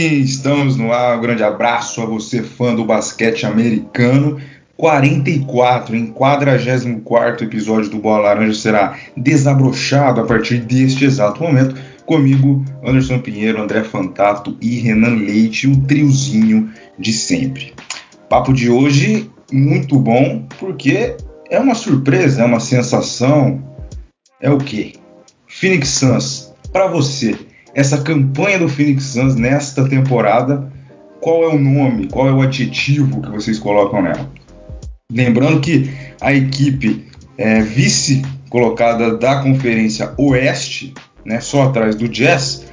Estamos no ar. Um grande abraço a você, fã do basquete americano. 44, em 44 episódio do Bola Laranja será desabrochado a partir deste exato momento. Comigo, Anderson Pinheiro, André Fantato e Renan Leite, o triozinho de sempre. Papo de hoje muito bom, porque é uma surpresa, é uma sensação. É o quê? Phoenix Suns, para você, essa campanha do Phoenix Suns nesta temporada, qual é o nome, qual é o adjetivo que vocês colocam nela? Lembrando que a equipe é, vice colocada da Conferência Oeste, né, só atrás do Jazz,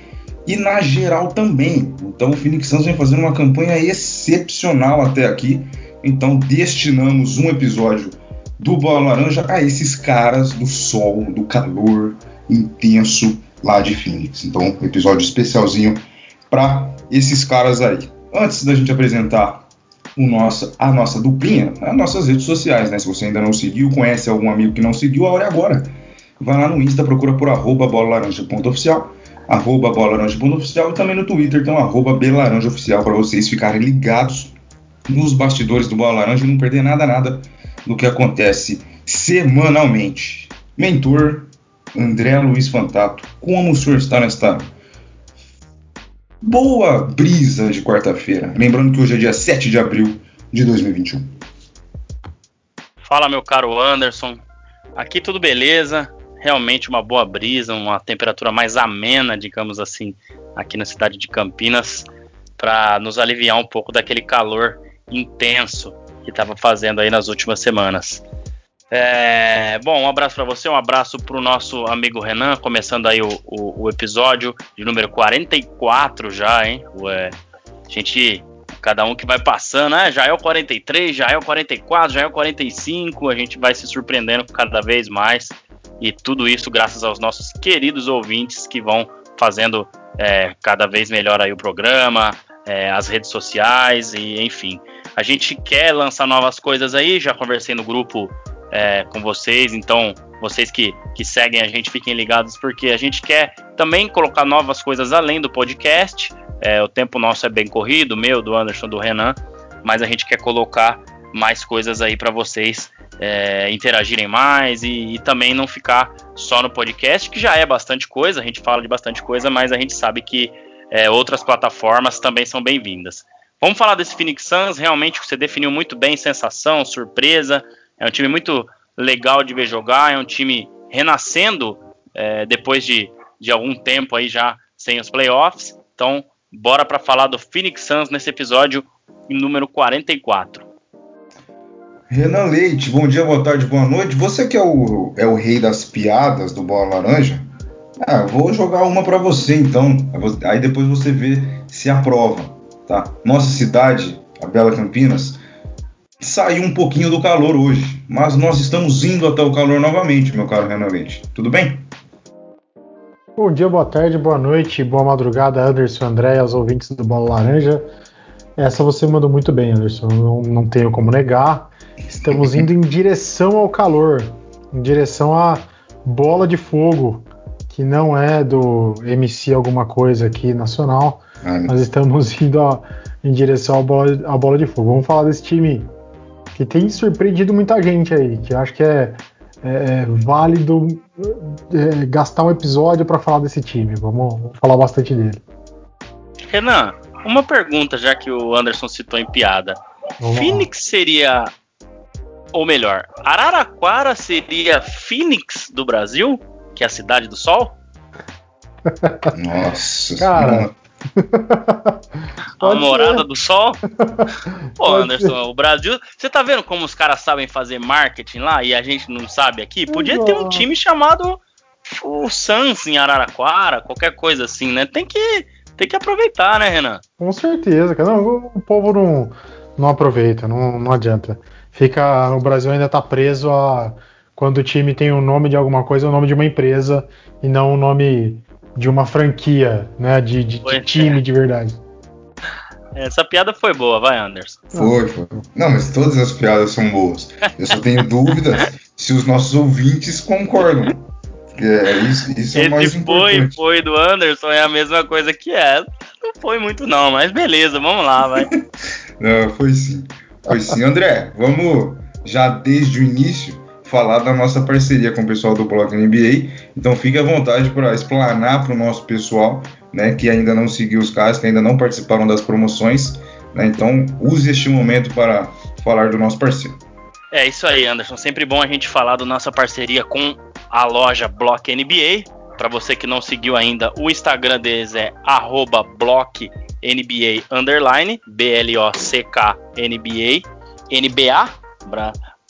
e na geral também. Então o Phoenix Suns vem fazendo uma campanha excepcional até aqui. Então destinamos um episódio do Bola Laranja a esses caras do sol, do calor intenso lá de Phoenix. Então, episódio especialzinho para esses caras aí. Antes da gente apresentar o nosso, a nossa duplinha, as nossas redes sociais, né? Se você ainda não seguiu, conhece algum amigo que não seguiu, a hora é agora. Vai lá no Insta, procura por arroba bolalaranja.oficial, arroba bolalaranja.oficial e também no Twitter, então arroba belaranjaoficial para vocês ficarem ligados nos bastidores do Bola Laranja e não perder nada, nada do que acontece semanalmente. Mentor, André Luiz Fantato, como o senhor está nesta boa brisa de quarta-feira? Lembrando que hoje é dia 7 de abril de 2021. Fala, meu caro Anderson. Aqui tudo beleza. Realmente uma boa brisa, uma temperatura mais amena, digamos assim, aqui na cidade de Campinas, para nos aliviar um pouco daquele calor intenso que estava fazendo aí nas últimas semanas. É, bom, um abraço para você, um abraço para o nosso amigo Renan, começando aí o, o, o, episódio de número 44 já, hein? Ué, a gente, cada um que vai passando, né? Já é o 43, já é o 44, já é o 45, a gente vai se surpreendendo cada vez mais. E tudo isso graças aos nossos queridos ouvintes que vão fazendo é, cada vez melhor aí o programa, é, as redes sociais e enfim. A gente quer lançar novas coisas aí, já conversei no grupo é, com vocês. Então, vocês que, que seguem a gente, fiquem ligados, porque a gente quer também colocar novas coisas além do podcast. É, o tempo nosso é bem corrido, meu, do Anderson, do Renan, mas a gente quer colocar mais coisas aí para vocês é, interagirem mais e, e, também não ficar só no podcast, que já é bastante coisa, a gente fala de bastante coisa, mas a gente sabe que é, outras plataformas também são bem-vindas. Vamos falar desse Phoenix Suns, realmente você definiu muito bem, sensação, surpresa, é um time muito legal de ver jogar, é um time renascendo é, depois de, de algum tempo aí já sem os playoffs. Então, bora para falar do Phoenix Suns nesse episódio número 44. Renan Leite, bom dia, boa tarde, boa noite. Você que é o, é o rei das piadas do Bola Laranja, ah, vou jogar uma para você então. Aí depois você vê se aprova, tá? Nossa cidade, a Bela Campinas, saiu um pouquinho do calor hoje, mas nós estamos indo até o calor novamente, meu caro Renan Leite. Tudo bem? Bom dia, boa tarde, boa noite, boa madrugada, Anderson André, aos ouvintes do Bola Laranja. Essa você mandou muito bem, Anderson, não, não tenho como negar. Estamos indo em direção ao calor, em direção à bola de fogo, que não é do MC alguma coisa aqui nacional, ah, mas estamos indo a, em direção à bola, à bola de fogo. Vamos falar desse time que tem surpreendido muita gente aí, que acho que é, é, é válido é, gastar um episódio para falar desse time. Vamos, vamos, falar bastante dele. Renan, uma pergunta, já que o Anderson citou em piada. Vamos Phoenix lá. seria, ou melhor, Araraquara seria Phoenix do Brasil, que é a cidade do sol? Nossa, cara, a morada do sol? Pô, Anderson, o Brasil. Você tá vendo como os caras sabem fazer marketing lá e a gente não sabe aqui? Podia ter um time chamado o Suns em Araraquara, qualquer coisa assim, né? Tem que, tem que aproveitar, né, Renan? Com certeza, cara. Não, o povo não, não aproveita, não, não adianta. Fica. O Brasil ainda tá preso a. Quando o time tem o nome de alguma coisa, o nome de uma empresa e não o nome de uma franquia, né? De, de, de time é. de verdade. Essa piada foi boa, vai, Anderson. Foi, foi. Não, mas todas as piadas são boas. Eu só tenho dúvidas se os nossos ouvintes concordam. É, isso, isso é o mais importante. foi, foi do Anderson é a mesma coisa que essa. Não foi muito não, mas beleza, vamos lá, vai. não, foi sim. Foi sim. André, vamos já desde o início falar da nossa parceria com o pessoal do Blog NBA. Então fique à vontade para explanar para o nosso pessoal, né, que ainda não seguiu os caras, que ainda não participaram das promoções. Né, então use este momento para falar do nosso parceiro. É isso aí, Anderson. Sempre bom a gente falar da nossa parceria com a loja Block NBA. Para você que não seguiu ainda, o Instagram deles é @blocknba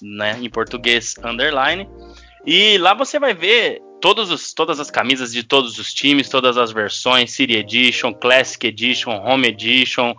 né, em português underline. E lá você vai ver todos os, todas as camisas de todos os times, todas as versões, City Edition, Classic Edition, Home Edition,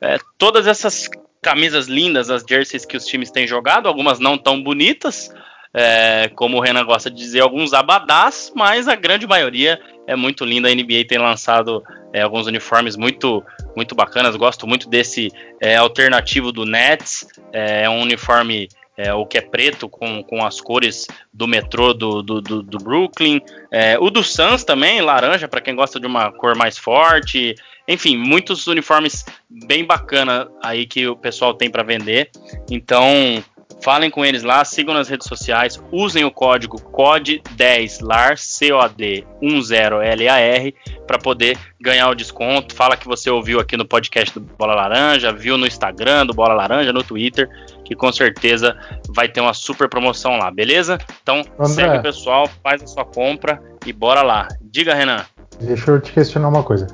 é, todas essas camisas lindas, as jerseys que os times têm jogado, algumas não tão bonitas, é, como o Renan gosta de dizer, alguns abadás, mas a grande maioria é muito linda. A NBA tem lançado é, alguns uniformes muito muito bacanas. Gosto muito desse é, alternativo do Nets. É, é um uniforme é, o que é preto com, com as cores do metrô do, do, do, do Brooklyn. É, o do Suns também, laranja, para quem gosta de uma cor mais forte. Enfim, muitos uniformes bem bacana aí que o pessoal tem para vender. Então, falem com eles lá, sigam nas redes sociais, usem o código COD10LAR, C-O-D-10-L-A-R, para poder ganhar o desconto. Fala que você ouviu aqui no podcast do Bola Laranja, viu no Instagram do Bola Laranja, no Twitter, que com certeza vai ter uma super promoção lá, beleza? Então, André, segue o pessoal, faz a sua compra e bora lá. Diga, Renan. Deixa eu te questionar uma coisa.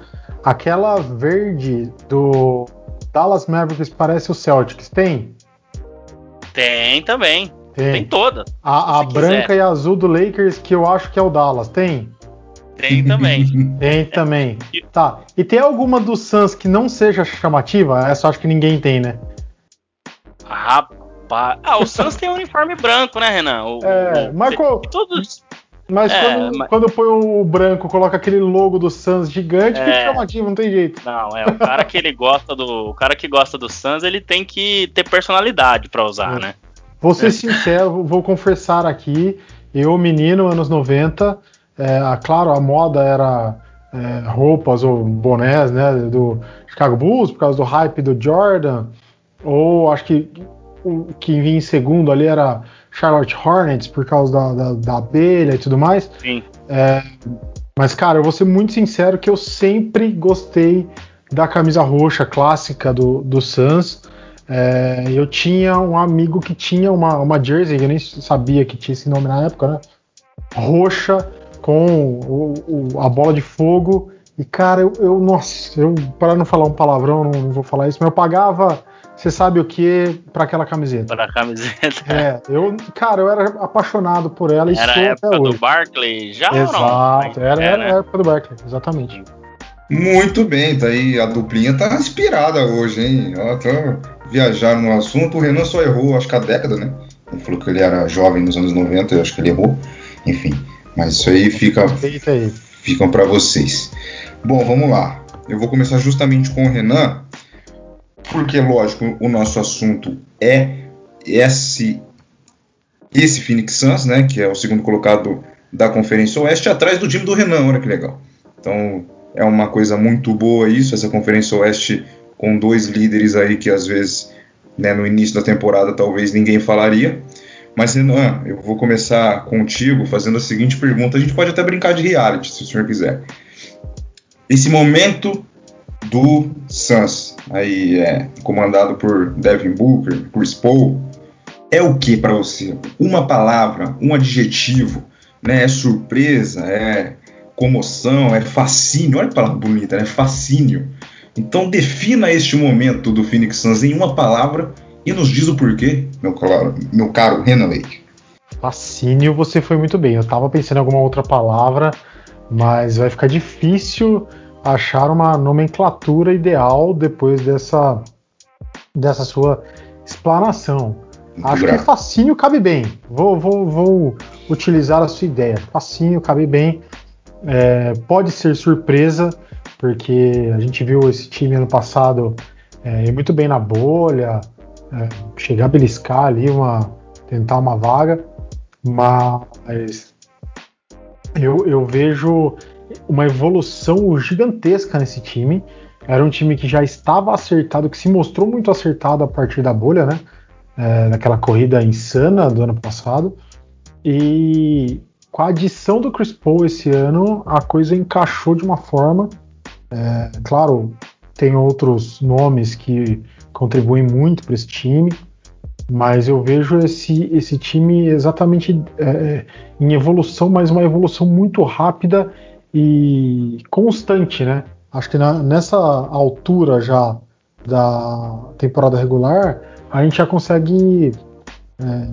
Aquela verde do Dallas Mavericks parece o Celtics, tem? Tem também. Tem, tem toda. A, a branca quiser. e azul do Lakers, que eu acho que é o Dallas, tem? Tem também. tem também. É. Tá. E tem alguma do Suns que não seja chamativa? Essa eu acho que ninguém tem, né? Rapaz. Ah, o Suns tem um uniforme branco, né, Renan? O, é, Marco. Todos. Mas é, quando, mas... quando põe o branco, coloca aquele logo do Suns gigante, é... fica chamativo, não tem jeito. Não, é, o cara que ele gosta do. O cara que gosta do Suns, ele tem que ter personalidade para usar, é. né? Vou ser sincero, vou confessar aqui, eu, menino, anos 90, é, claro, a moda era é, roupas ou bonés, né, do Chicago Bulls, por causa do hype do Jordan, ou acho que o que vinha em segundo ali era Charlotte Hornets por causa da, da, da abelha e tudo mais. Sim. É, mas, cara, eu vou ser muito sincero que eu sempre gostei da camisa roxa clássica do, do Suns. É, eu tinha um amigo que tinha uma, uma jersey, eu nem sabia que tinha esse nome na época, né? Roxa, com o, o, a bola de fogo. E, cara, eu, eu nossa, eu, para não falar um palavrão, não, não vou falar isso, mas eu pagava você sabe o que para aquela camiseta? Para a camiseta. É, eu, cara, eu era apaixonado por ela e era a época até hoje. do Barkley já Exato, era, era a época do Barkley, exatamente. Muito bem, tá aí a duplinha tá inspirada hoje, hein? Ó, tô viajando no assunto, o Renan só errou, acho que a década, né? Ele falou que ele era jovem nos anos 90, eu acho que ele errou. Enfim, mas isso aí fica aí. ficam para vocês. Bom, vamos lá. Eu vou começar justamente com o Renan porque, lógico, o nosso assunto é esse, esse Phoenix Suns, né, que é o segundo colocado da Conferência Oeste, atrás do time do Renan, olha que legal. Então, é uma coisa muito boa isso, essa Conferência Oeste com dois líderes aí que às vezes, né, no início da temporada, talvez ninguém falaria. Mas, Renan, eu vou começar contigo fazendo a seguinte pergunta. A gente pode até brincar de reality, se o senhor quiser. Esse momento do Suns, aí é comandado por Devin Booker, por Spo, é o que para você? Uma palavra, um adjetivo, né? É surpresa, é comoção, é fascínio. Olha que palavra bonita, né? Fascínio. Então defina este momento do Phoenix Suns em uma palavra e nos diz o porquê, meu caro, meu caro Renan. Fascínio, você foi muito bem. Eu estava pensando em alguma outra palavra, mas vai ficar difícil achar uma nomenclatura ideal depois dessa, dessa sua explanação. Acho que fascínio cabe bem. Vou, vou, vou utilizar a sua ideia. Fascínio cabe bem. É, pode ser surpresa, porque a gente viu esse time ano passado é, ir muito bem na bolha, é, chegar a beliscar ali, uma, tentar uma vaga, mas eu, eu vejo uma evolução gigantesca nesse time. Era um time que já estava acertado, que se mostrou muito acertado a partir da bolha, né? É, naquela corrida insana do ano passado. E com a adição do Chris Paul esse ano, a coisa encaixou de uma forma. É, claro, tem outros nomes que contribuem muito para esse time, mas eu vejo esse, esse time exatamente é, em evolução, mas uma evolução muito rápida e constante, né? Acho que na, nessa altura já da temporada regular, a gente já consegue é,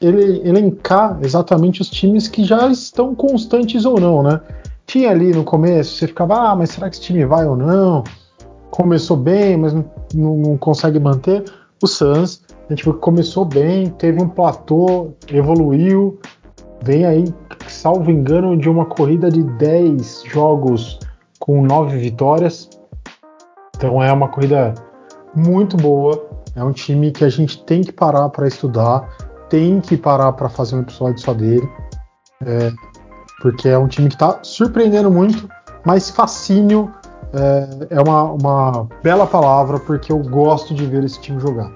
ele, elencar exatamente os times que já estão constantes ou não, né? Tinha ali no começo, você ficava, ah, mas será que esse time vai ou não? Começou bem, mas não, não, consegue manter. O Suns a gente viu que começou bem, teve um platô, evoluiu, vem aí, salvo engano, de uma corrida de 10 jogos com 9 vitórias. Então é uma corrida muito boa. É um time que a gente tem que parar para estudar, tem que parar para fazer um episódio só dele. É, porque é um time que está surpreendendo muito, mas fascínio é, é uma, uma bela palavra, porque eu gosto de ver esse time jogar.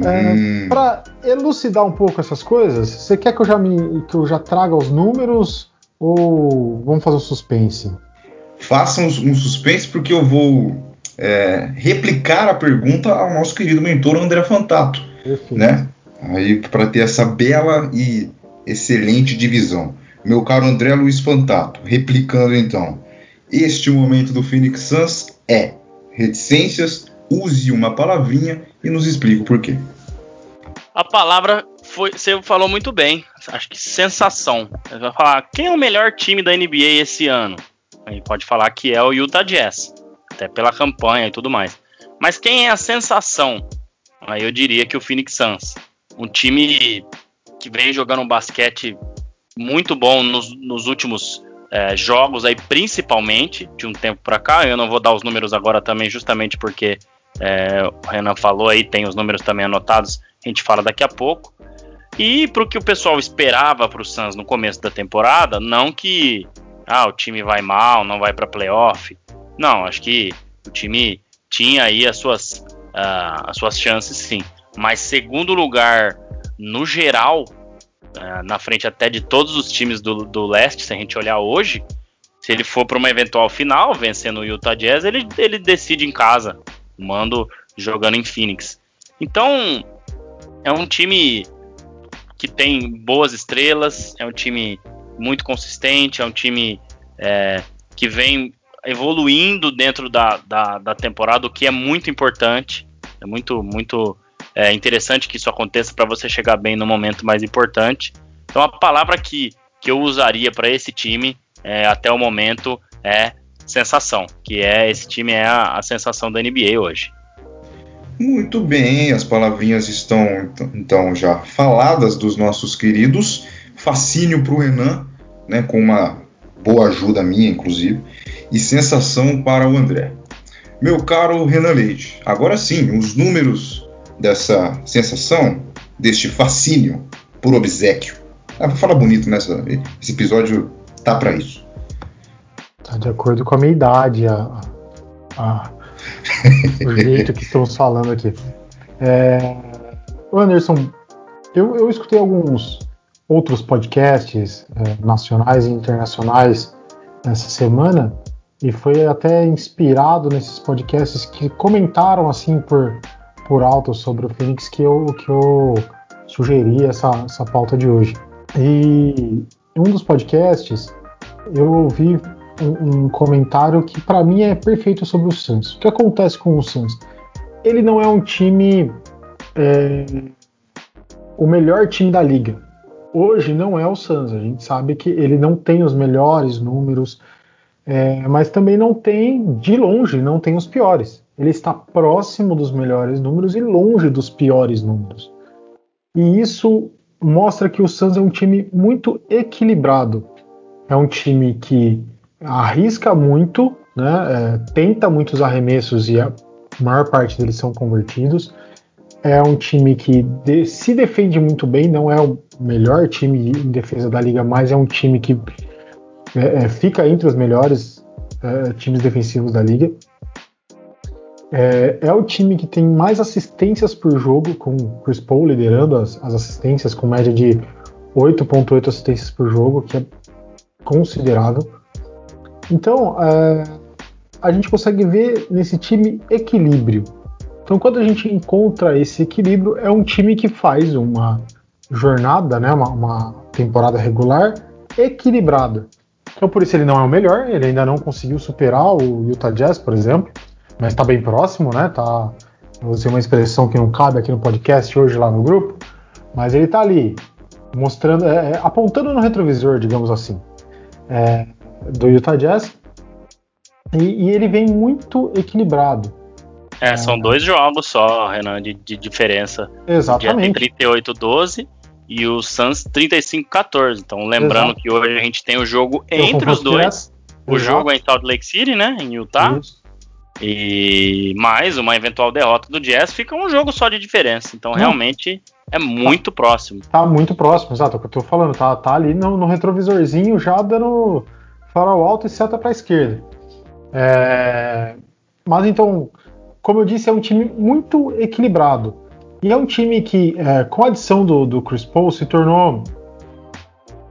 É, hum. Para elucidar um pouco essas coisas, você quer que eu já me que eu já traga os números ou vamos fazer um suspense? Faça um, um suspense porque eu vou é, replicar a pergunta ao nosso querido mentor André Fantato, Perfeito. né? Aí para ter essa bela e excelente divisão. Meu caro André Luiz Fantato, replicando então. Este momento do Phoenix Suns é reticências, use uma palavrinha e nos explique o porquê. A palavra foi, você falou muito bem. Acho que sensação. Você vai falar quem é o melhor time da NBA esse ano? Aí pode falar que é o Utah Jazz, até pela campanha e tudo mais. Mas quem é a sensação? Aí eu diria que o Phoenix Suns, um time que vem jogando um basquete muito bom nos, nos últimos é, jogos aí, principalmente de um tempo para cá. Eu não vou dar os números agora também, justamente porque é, o Renan falou aí, tem os números também anotados, a gente fala daqui a pouco. E para o que o pessoal esperava para o Suns no começo da temporada, não que ah, o time vai mal, não vai para playoff. Não, acho que o time tinha aí as suas, uh, as suas chances sim. Mas segundo lugar, no geral, uh, na frente até de todos os times do, do leste, se a gente olhar hoje, se ele for para uma eventual final, vencendo o Utah Jazz, ele, ele decide em casa Mando jogando em Phoenix. Então, é um time que tem boas estrelas, é um time muito consistente, é um time é, que vem evoluindo dentro da, da, da, temporada, o que é muito importante. É muito, muito é, interessante que isso aconteça para você chegar bem no momento mais importante. Então, a palavra que, que eu usaria para esse time é, até o momento é sensação, que é esse time é a, a sensação da NBA hoje. Muito bem, as palavrinhas estão então já faladas dos nossos queridos. Fascínio para o Renan, né, com uma boa ajuda minha, inclusive, e sensação para o André. Meu caro Renan Leite, agora sim, os números dessa sensação, deste fascínio por obsequio. Ah, vou falar bonito nessa. Esse episódio tá para isso. Tá de acordo com a minha idade, a, a, o jeito que estamos falando aqui. É, Anderson, eu, eu escutei alguns outros podcasts é, nacionais e internacionais essa semana e foi até inspirado nesses podcasts que comentaram assim por, por alto sobre o Phoenix que eu, que eu sugeri essa, essa pauta de hoje. E em um dos podcasts eu ouvi um, um comentário que para mim é perfeito sobre o Suns. O que acontece com o Suns? Ele não é um time é, o melhor time da liga. Hoje não é o Suns. A gente sabe que ele não tem os melhores números, é, mas também não tem de longe, não tem os piores. Ele está próximo dos melhores números e longe dos piores números. E isso mostra que o Suns é um time muito equilibrado. É um time que arrisca muito, né? É, tenta muitos arremessos e a maior parte deles são convertidos. É um time que de, se defende muito bem, não é o melhor time em defesa da liga, mas é um time que é, é, fica entre os melhores é, times defensivos da liga. É, é, o time que tem mais assistências por jogo, com Chris Paul liderando as, as assistências, com média de 8,8 assistências por jogo, que é considerável. Então, é, a gente consegue ver nesse time equilíbrio. Então, quando a gente encontra esse equilíbrio, é um time que faz uma jornada, né, uma, uma temporada regular equilibrada. Então, por isso ele não é o melhor, ele ainda não conseguiu superar o Utah Jazz, por exemplo, mas está bem próximo, né? Tá, usar uma expressão que não cabe aqui no podcast hoje lá no grupo, mas ele está ali, mostrando, é, é, apontando no retrovisor, digamos assim, é, do Utah Jazz, e, e, ele vem muito equilibrado. É, são dois jogos só, Renan, de, de diferença. Exatamente. O dia 38-12 e o Suns 35-14. Então, lembrando Exato. que hoje a gente tem o jogo entre os dois. O Exato. jogo é em Salt Lake City, né? Em Utah. Isso. E mais uma eventual derrota do Jazz fica um jogo só de diferença. Então, realmente é muito tá, próximo. Tá muito próximo, exato. É o que eu tô falando. Tá, tá ali no, no retrovisorzinho já dando farol alto e seta para a esquerda. É... Mas então, como eu disse, é um time muito equilibrado. E é um time que, é, com a adição do, do Chris Paul, se tornou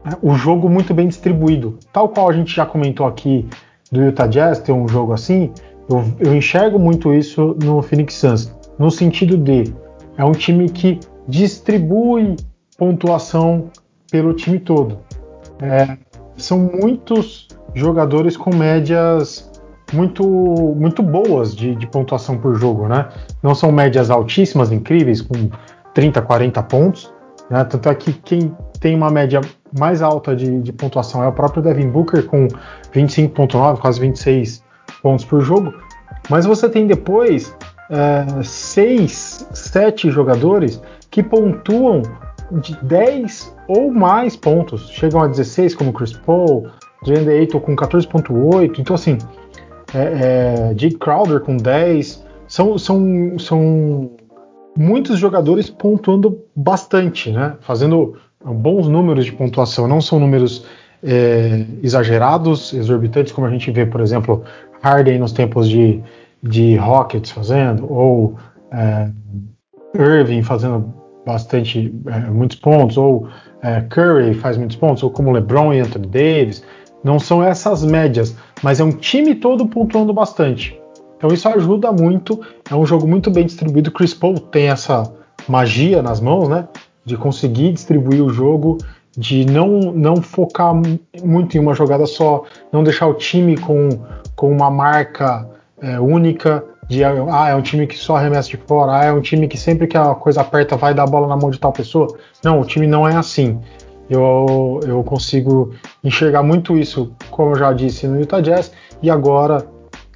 é, o jogo muito bem distribuído. Tal qual a gente já comentou aqui do Utah Jazz ter um jogo assim, eu, eu enxergo muito isso no Phoenix Suns, no sentido de é um time que distribui pontuação pelo time todo. É, são muitos jogadores com médias muito, muito boas de, de, pontuação por jogo, né? Não são médias altíssimas, incríveis, com 30, 40 pontos. Né? Tanto é que quem tem uma média mais alta de, de pontuação é o próprio Devin Booker, com 25,9, quase 26 pontos por jogo. Mas você tem depois é, 6, 7 jogadores que pontuam de 10 ou mais pontos. Chegam a 16, como Chris Paul, Jalen Ayton com 14,8. Então, assim, é, é, Jake Crowder com 10. São, são, são muitos jogadores pontuando bastante, né? Fazendo bons números de pontuação. Não são números é, exagerados, exorbitantes, como a gente vê, por exemplo, Harden nos tempos de, de Rockets fazendo, ou é, Irving fazendo bastante, é, muitos pontos, ou é, Curry faz muitos pontos, ou como LeBron e Anthony Davis. Não são essas médias, mas é um time todo pontuando bastante. Então isso ajuda muito. É um jogo muito bem distribuído. Chris Paul tem essa magia nas mãos, né? De conseguir distribuir o jogo, de não, não focar muito em uma jogada só, não deixar o time com, com uma marca é, única. De, ah, é um time que só arremessa de fora, ah, é um time que sempre que a coisa aperta vai dar a bola na mão de tal pessoa. Não, o time não é assim eu, eu consigo enxergar muito isso, como eu já disse, no Utah Jazz, e agora,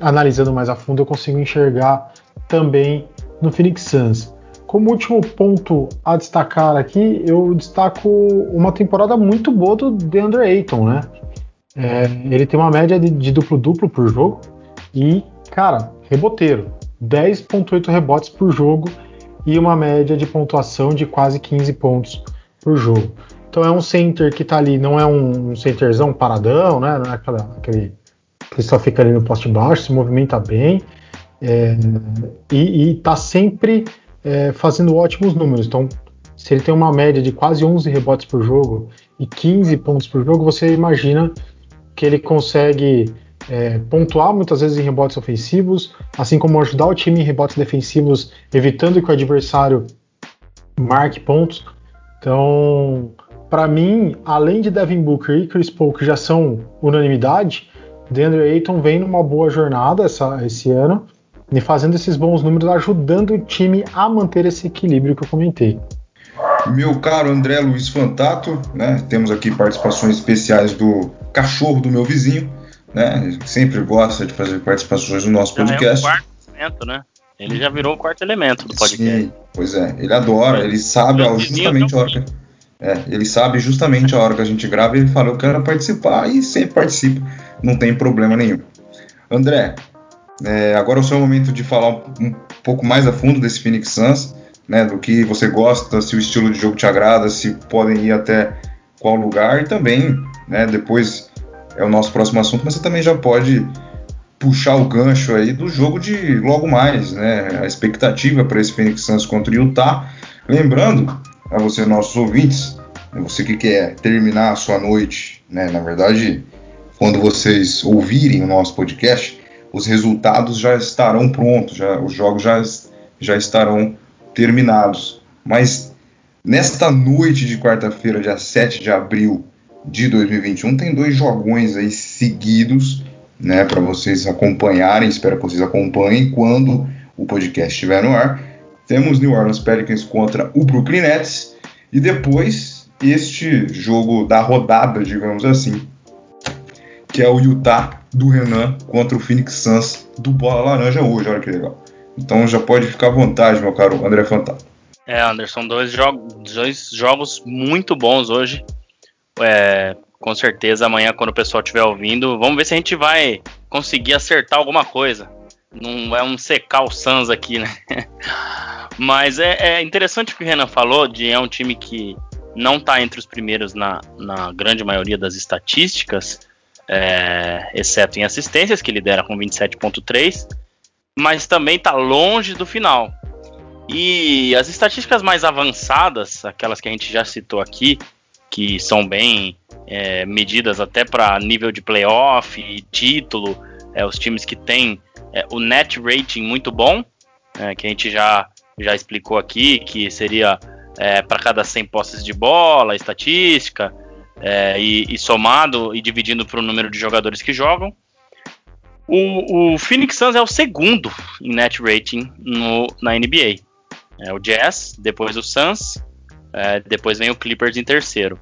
analisando mais a fundo, eu consigo enxergar também no Phoenix Suns. Como último ponto a destacar aqui, eu destaco uma temporada muito boa do DeAndre Ayton, né? É, ele tem uma média de duplo-duplo por jogo e, cara, reboteiro. 10,8 rebotes por jogo e uma média de pontuação de quase 15 pontos por jogo. Então é um center que tá ali, não é um, centerzão paradão, né? Não é aquela, aquele que só fica ali no poste baixo, se movimenta bem é, e, e tá sempre é, fazendo ótimos números. Então, se ele tem uma média de quase 11 rebotes por jogo e 15 pontos por jogo, você imagina que ele consegue é, pontuar muitas vezes em rebotes ofensivos, assim como ajudar o time em rebotes defensivos, evitando que o adversário marque pontos. Então, para mim, além de Devin Booker e Chris Paul, que já são unanimidade, DeAndre Ayton vem numa boa jornada essa, esse ano e fazendo esses bons números, ajudando o time a manter esse equilíbrio que eu comentei. Meu caro André Luiz Fantato, né? Temos aqui participações especiais do cachorro do meu vizinho, né? Sempre gosta de fazer participações no nosso podcast. Já é o quarto elemento, né? Ele já virou o quarto elemento do podcast. Sim, pois é, ele adora, ele sabe justamente a hora que é, ele sabe justamente a hora que a gente grava e ele fala, eu quero participar e sempre participa, não tem problema nenhum. André, é, agora é o seu momento de falar um, um, pouco mais a fundo desse Phoenix Suns, né, do que você gosta, se o estilo de jogo te agrada, se podem ir até qual lugar e também, né, depois é o nosso próximo assunto, mas você também já pode puxar o gancho aí do jogo de logo mais, né? A expectativa para esse Phoenix Suns contra o Utah. Lembrando a você, nossos ouvintes, você que quer terminar a sua noite, né? Na verdade, quando vocês ouvirem o nosso podcast, os resultados já estarão prontos, já, os jogos já, já estarão terminados. Mas nesta noite de quarta-feira, dia 7 de abril de 2021, tem dois jogões aí seguidos, né, para vocês acompanharem. Espero que vocês acompanhem quando o podcast estiver no ar. Temos New Orleans Pelicans contra o Brooklyn Nets e depois este jogo da rodada, digamos assim, que é o Utah do Renan contra o Phoenix Suns do Bola Laranja hoje. Olha que legal. Então já pode ficar à vontade, meu caro André Fantasma. É, Anderson, dois, jo dois jogos muito bons hoje. É, com certeza amanhã, quando o pessoal estiver ouvindo, vamos ver se a gente vai conseguir acertar alguma coisa. Não é um secar o Suns aqui, né? Mas é, é, interessante o que o Renan falou, de é um time que não está entre os primeiros na, na grande maioria das estatísticas, é, exceto em assistências, que lidera com 27.3, mas também está longe do final. E as estatísticas mais avançadas, aquelas que a gente já citou aqui, que são bem é, medidas até para nível de playoff e título, é, os times que têm é, o net rating muito bom, é, que a gente já, já explicou aqui, que seria é, para cada 100 posses de bola, estatística, é, e, e, somado e dividindo para o número de jogadores que jogam. O, o, Phoenix Suns é o segundo em net rating no, na NBA. É o Jazz, depois o Suns, é, depois vem o Clippers em terceiro.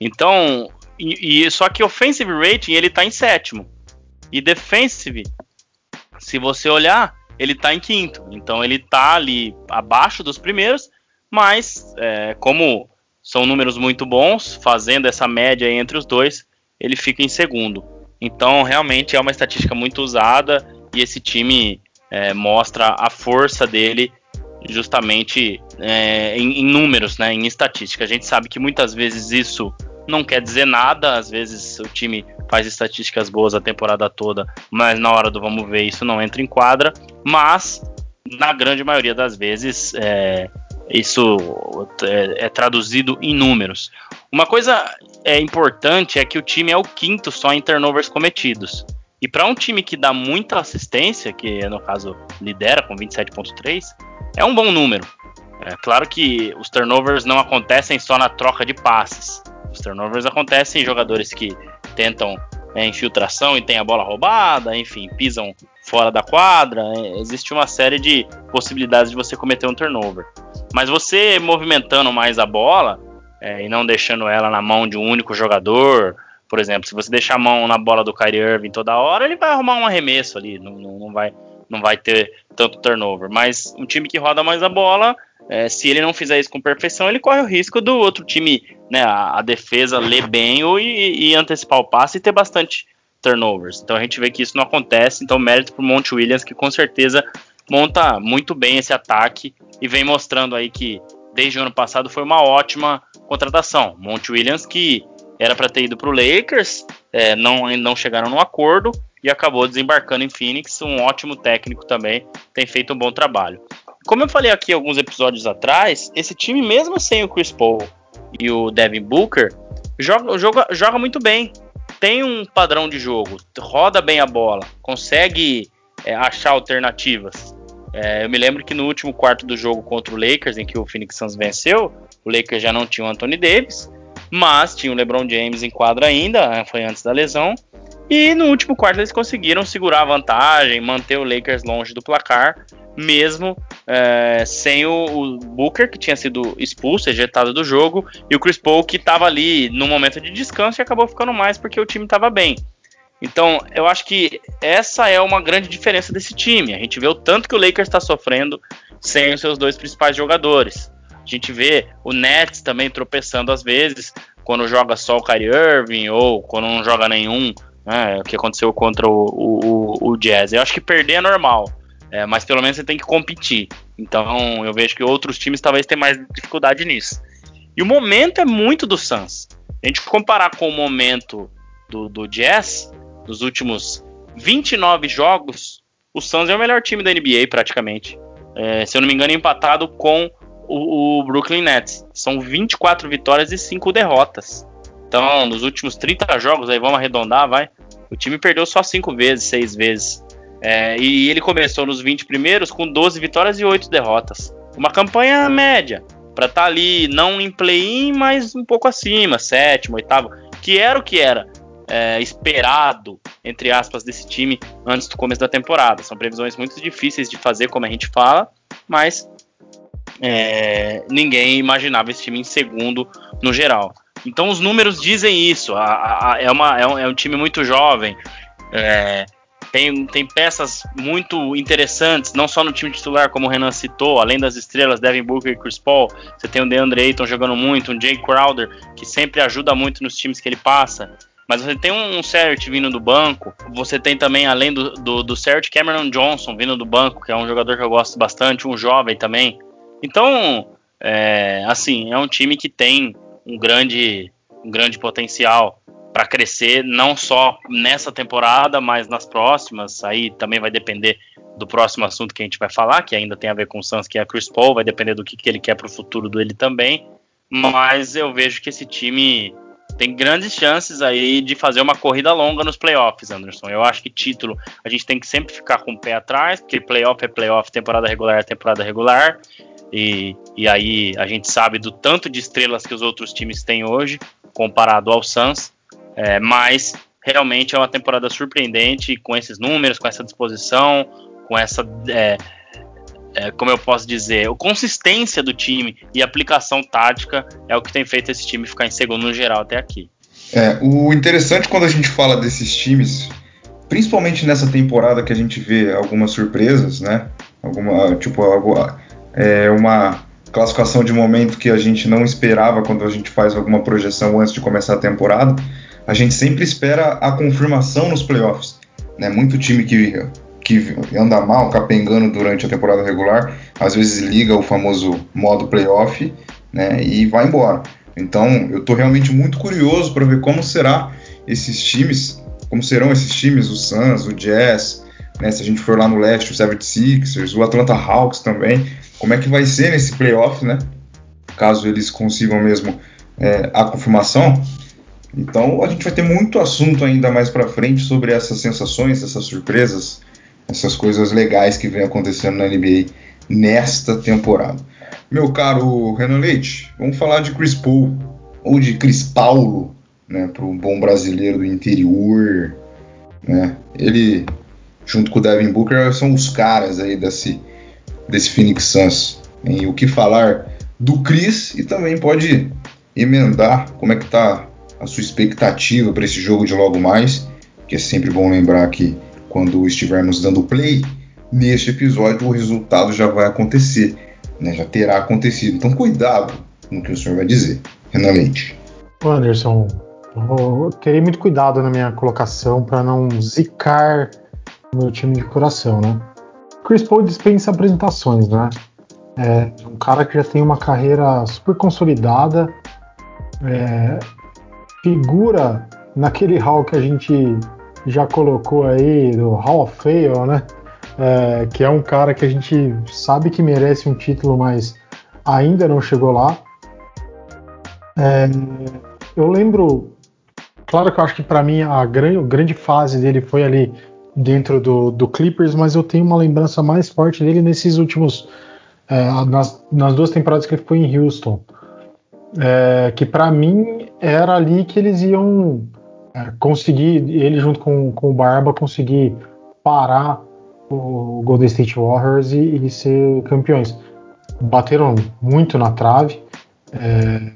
Então, e, e, só que offensive rating ele está em sétimo e defensive, se você olhar, ele está em quinto. Então ele está ali abaixo dos primeiros, mas é, como são números muito bons, fazendo essa média entre os dois, ele fica em segundo. Então, realmente é uma estatística muito usada e esse time é, mostra a força dele justamente é, em, em, números, né, em estatística. A gente sabe que muitas vezes isso não quer dizer nada, às vezes o time faz estatísticas boas a temporada toda, mas na hora do vamos ver isso não entra em quadra, mas na grande maioria das vezes é, isso é, é, traduzido em números. Uma coisa é importante é que o time é o quinto só em turnovers cometidos. E para um time que dá muita assistência, que no caso lidera com 27.3, é um bom número. É claro que os turnovers não acontecem só na troca de passes. Os turnovers acontecem em jogadores que tentam é, infiltração e tem a bola roubada, enfim, pisam fora da quadra. É, existe uma série de possibilidades de você cometer um turnover. Mas você movimentando mais a bola é, e não deixando ela na mão de um único jogador, por exemplo, se você deixar a mão na bola do Kyrie Irving toda hora, ele vai arrumar um arremesso ali, não, não, não vai, não vai ter tanto turnover. Mas um time que roda mais a bola, é, se ele não fizer isso com perfeição, ele corre o risco do outro time, né, a, a defesa ler bem ou, e, e, antecipar o passe e ter bastante turnovers. Então a gente vê que isso não acontece. Então mérito para o Monte Williams, que com certeza monta muito bem esse ataque e vem mostrando aí que desde o ano passado foi uma ótima contratação. Monte Williams que era para ter ido para o Lakers, é, não, não chegaram no acordo e acabou desembarcando em Phoenix, um ótimo técnico também, tem feito um bom trabalho. Como eu falei aqui alguns episódios atrás, esse time mesmo sem o Chris Paul e o Devin Booker joga, joga, joga muito bem, tem um padrão de jogo, roda bem a bola, consegue é, achar alternativas. É, eu me lembro que no último quarto do jogo contra o Lakers, em que o Phoenix Suns venceu, o Lakers já não tinha o Anthony Davis, mas tinha o LeBron James em quadra ainda, né, foi antes da lesão. E no último quarto eles conseguiram segurar a vantagem, manter o Lakers longe do placar, mesmo é, sem o, o, Booker, que tinha sido expulso, ejetado do jogo, e o Chris Paul, que estava ali no momento de descanso e acabou ficando mais porque o time estava bem. Então, eu acho que essa é uma grande diferença desse time. A gente vê o tanto que o Lakers está sofrendo sem os seus dois principais jogadores. A gente vê o Nets também tropeçando às vezes, quando joga só o Kyrie Irving ou quando não joga nenhum, né, o que aconteceu contra o, o, o Jazz. Eu acho que perder é normal, é, mas pelo menos você tem que competir. Então, eu vejo que outros times talvez tenham mais dificuldade nisso. E o momento é muito do Suns. A gente comparar com o momento do, do Jazz, nos últimos 29 jogos, o Suns é o melhor time da NBA praticamente. É, se eu não me engano, empatado com o, o, Brooklyn Nets. São 24 vitórias e 5 derrotas. Então, nos últimos 30 jogos, aí vamos arredondar, vai. O time perdeu só 5 vezes, 6 vezes. É, e ele começou nos 20 primeiros com 12 vitórias e 8 derrotas. Uma campanha média. Para estar tá ali, não em play-in, mas um pouco acima, sétimo, oitavo. Que era o que era é, esperado, entre aspas, desse time antes do começo da temporada. São previsões muito difíceis de fazer, como a gente fala, mas é, ninguém imaginava esse time em segundo no geral. Então os números dizem isso. A, a, é, uma, é, um, é, um, time muito jovem. É, tem, tem peças muito interessantes, não só no time titular, como o Renan citou, além das estrelas Devin Booker e Chris Paul, você tem o DeAndre Ayton jogando muito, um Jay Crowder, que sempre ajuda muito nos times que ele passa. Mas você tem um, Cert vindo do banco, você tem também, além do, do, do Cert, Cameron Johnson vindo do banco, que é um jogador que eu gosto bastante, um jovem também. Então, é, assim, é um time que tem um grande, um grande potencial para crescer, não só nessa temporada, mas nas próximas. Aí também vai depender do próximo assunto que a gente vai falar, que ainda tem a ver com o Suns, que é a Chris Paul, vai depender do que, que ele quer para o futuro dele também. Mas eu vejo que esse time tem grandes chances aí de fazer uma corrida longa nos playoffs, Anderson. Eu acho que título a gente tem que sempre ficar com o pé atrás, porque playoff é playoff, temporada regular é temporada regular. E, e aí a gente sabe do tanto de estrelas que os outros times têm hoje, comparado ao Suns. É, mas realmente é uma temporada surpreendente com esses números, com essa disposição, com essa é, é, como eu posso dizer, a consistência do time e aplicação tática é o que tem feito esse time ficar em segundo no geral até aqui. É, o interessante quando a gente fala desses times, principalmente nessa temporada que a gente vê algumas surpresas, né? Alguma, tipo, é, uma classificação de momento que a gente não esperava quando a gente faz alguma projeção antes de começar a temporada, a gente sempre espera a confirmação nos playoffs. Né? Muito time que que anda mal, capengando durante a temporada regular, às vezes liga o famoso modo playoff né, e vai embora. Então eu estou realmente muito curioso para ver como será esses times, como serão esses times, o Suns, o Jazz, né, se a gente for lá no leste, o 76ers, o Atlanta Hawks também, como é que vai ser nesse playoff, né? Caso eles consigam mesmo é, a confirmação. Então a gente vai ter muito assunto ainda mais para frente sobre essas sensações, essas surpresas, essas coisas legais que vem acontecendo na NBA nesta temporada. Meu caro Renan Leite, vamos falar de Chris Paul, ou de Chris Paulo, né, para um bom brasileiro do interior. Né? Ele, junto com o Devin Booker, são os caras aí desse, desse Phoenix Suns. E o que falar do Chris e também pode emendar como é que tá a sua expectativa para esse jogo de logo mais, que é sempre bom lembrar que quando estivermos dando play neste episódio, o resultado já vai acontecer, né? já terá acontecido. Então, cuidado no que o senhor vai dizer, Renan Leite. Anderson, eu terei muito cuidado na minha colocação para não zicar o meu time de coração, né? Chris Paul dispensa apresentações, né? É um cara que já tem uma carreira super consolidada, é, figura naquele hall que a gente já colocou aí do Hall of Fame, né? É, que é um cara que a gente sabe que merece um título, mas ainda não chegou lá. É, eu lembro, claro que eu acho que para mim a grande, a grande fase dele foi ali dentro do, do, Clippers, mas eu tenho uma lembrança mais forte dele nesses últimos, é, nas, nas, duas temporadas que ele ficou em Houston, é, que para mim era ali que eles iam é, conseguir, ele junto com, com o Barba, conseguir parar o Golden State Warriors e, e ser campeões. Bateram muito na trave, é,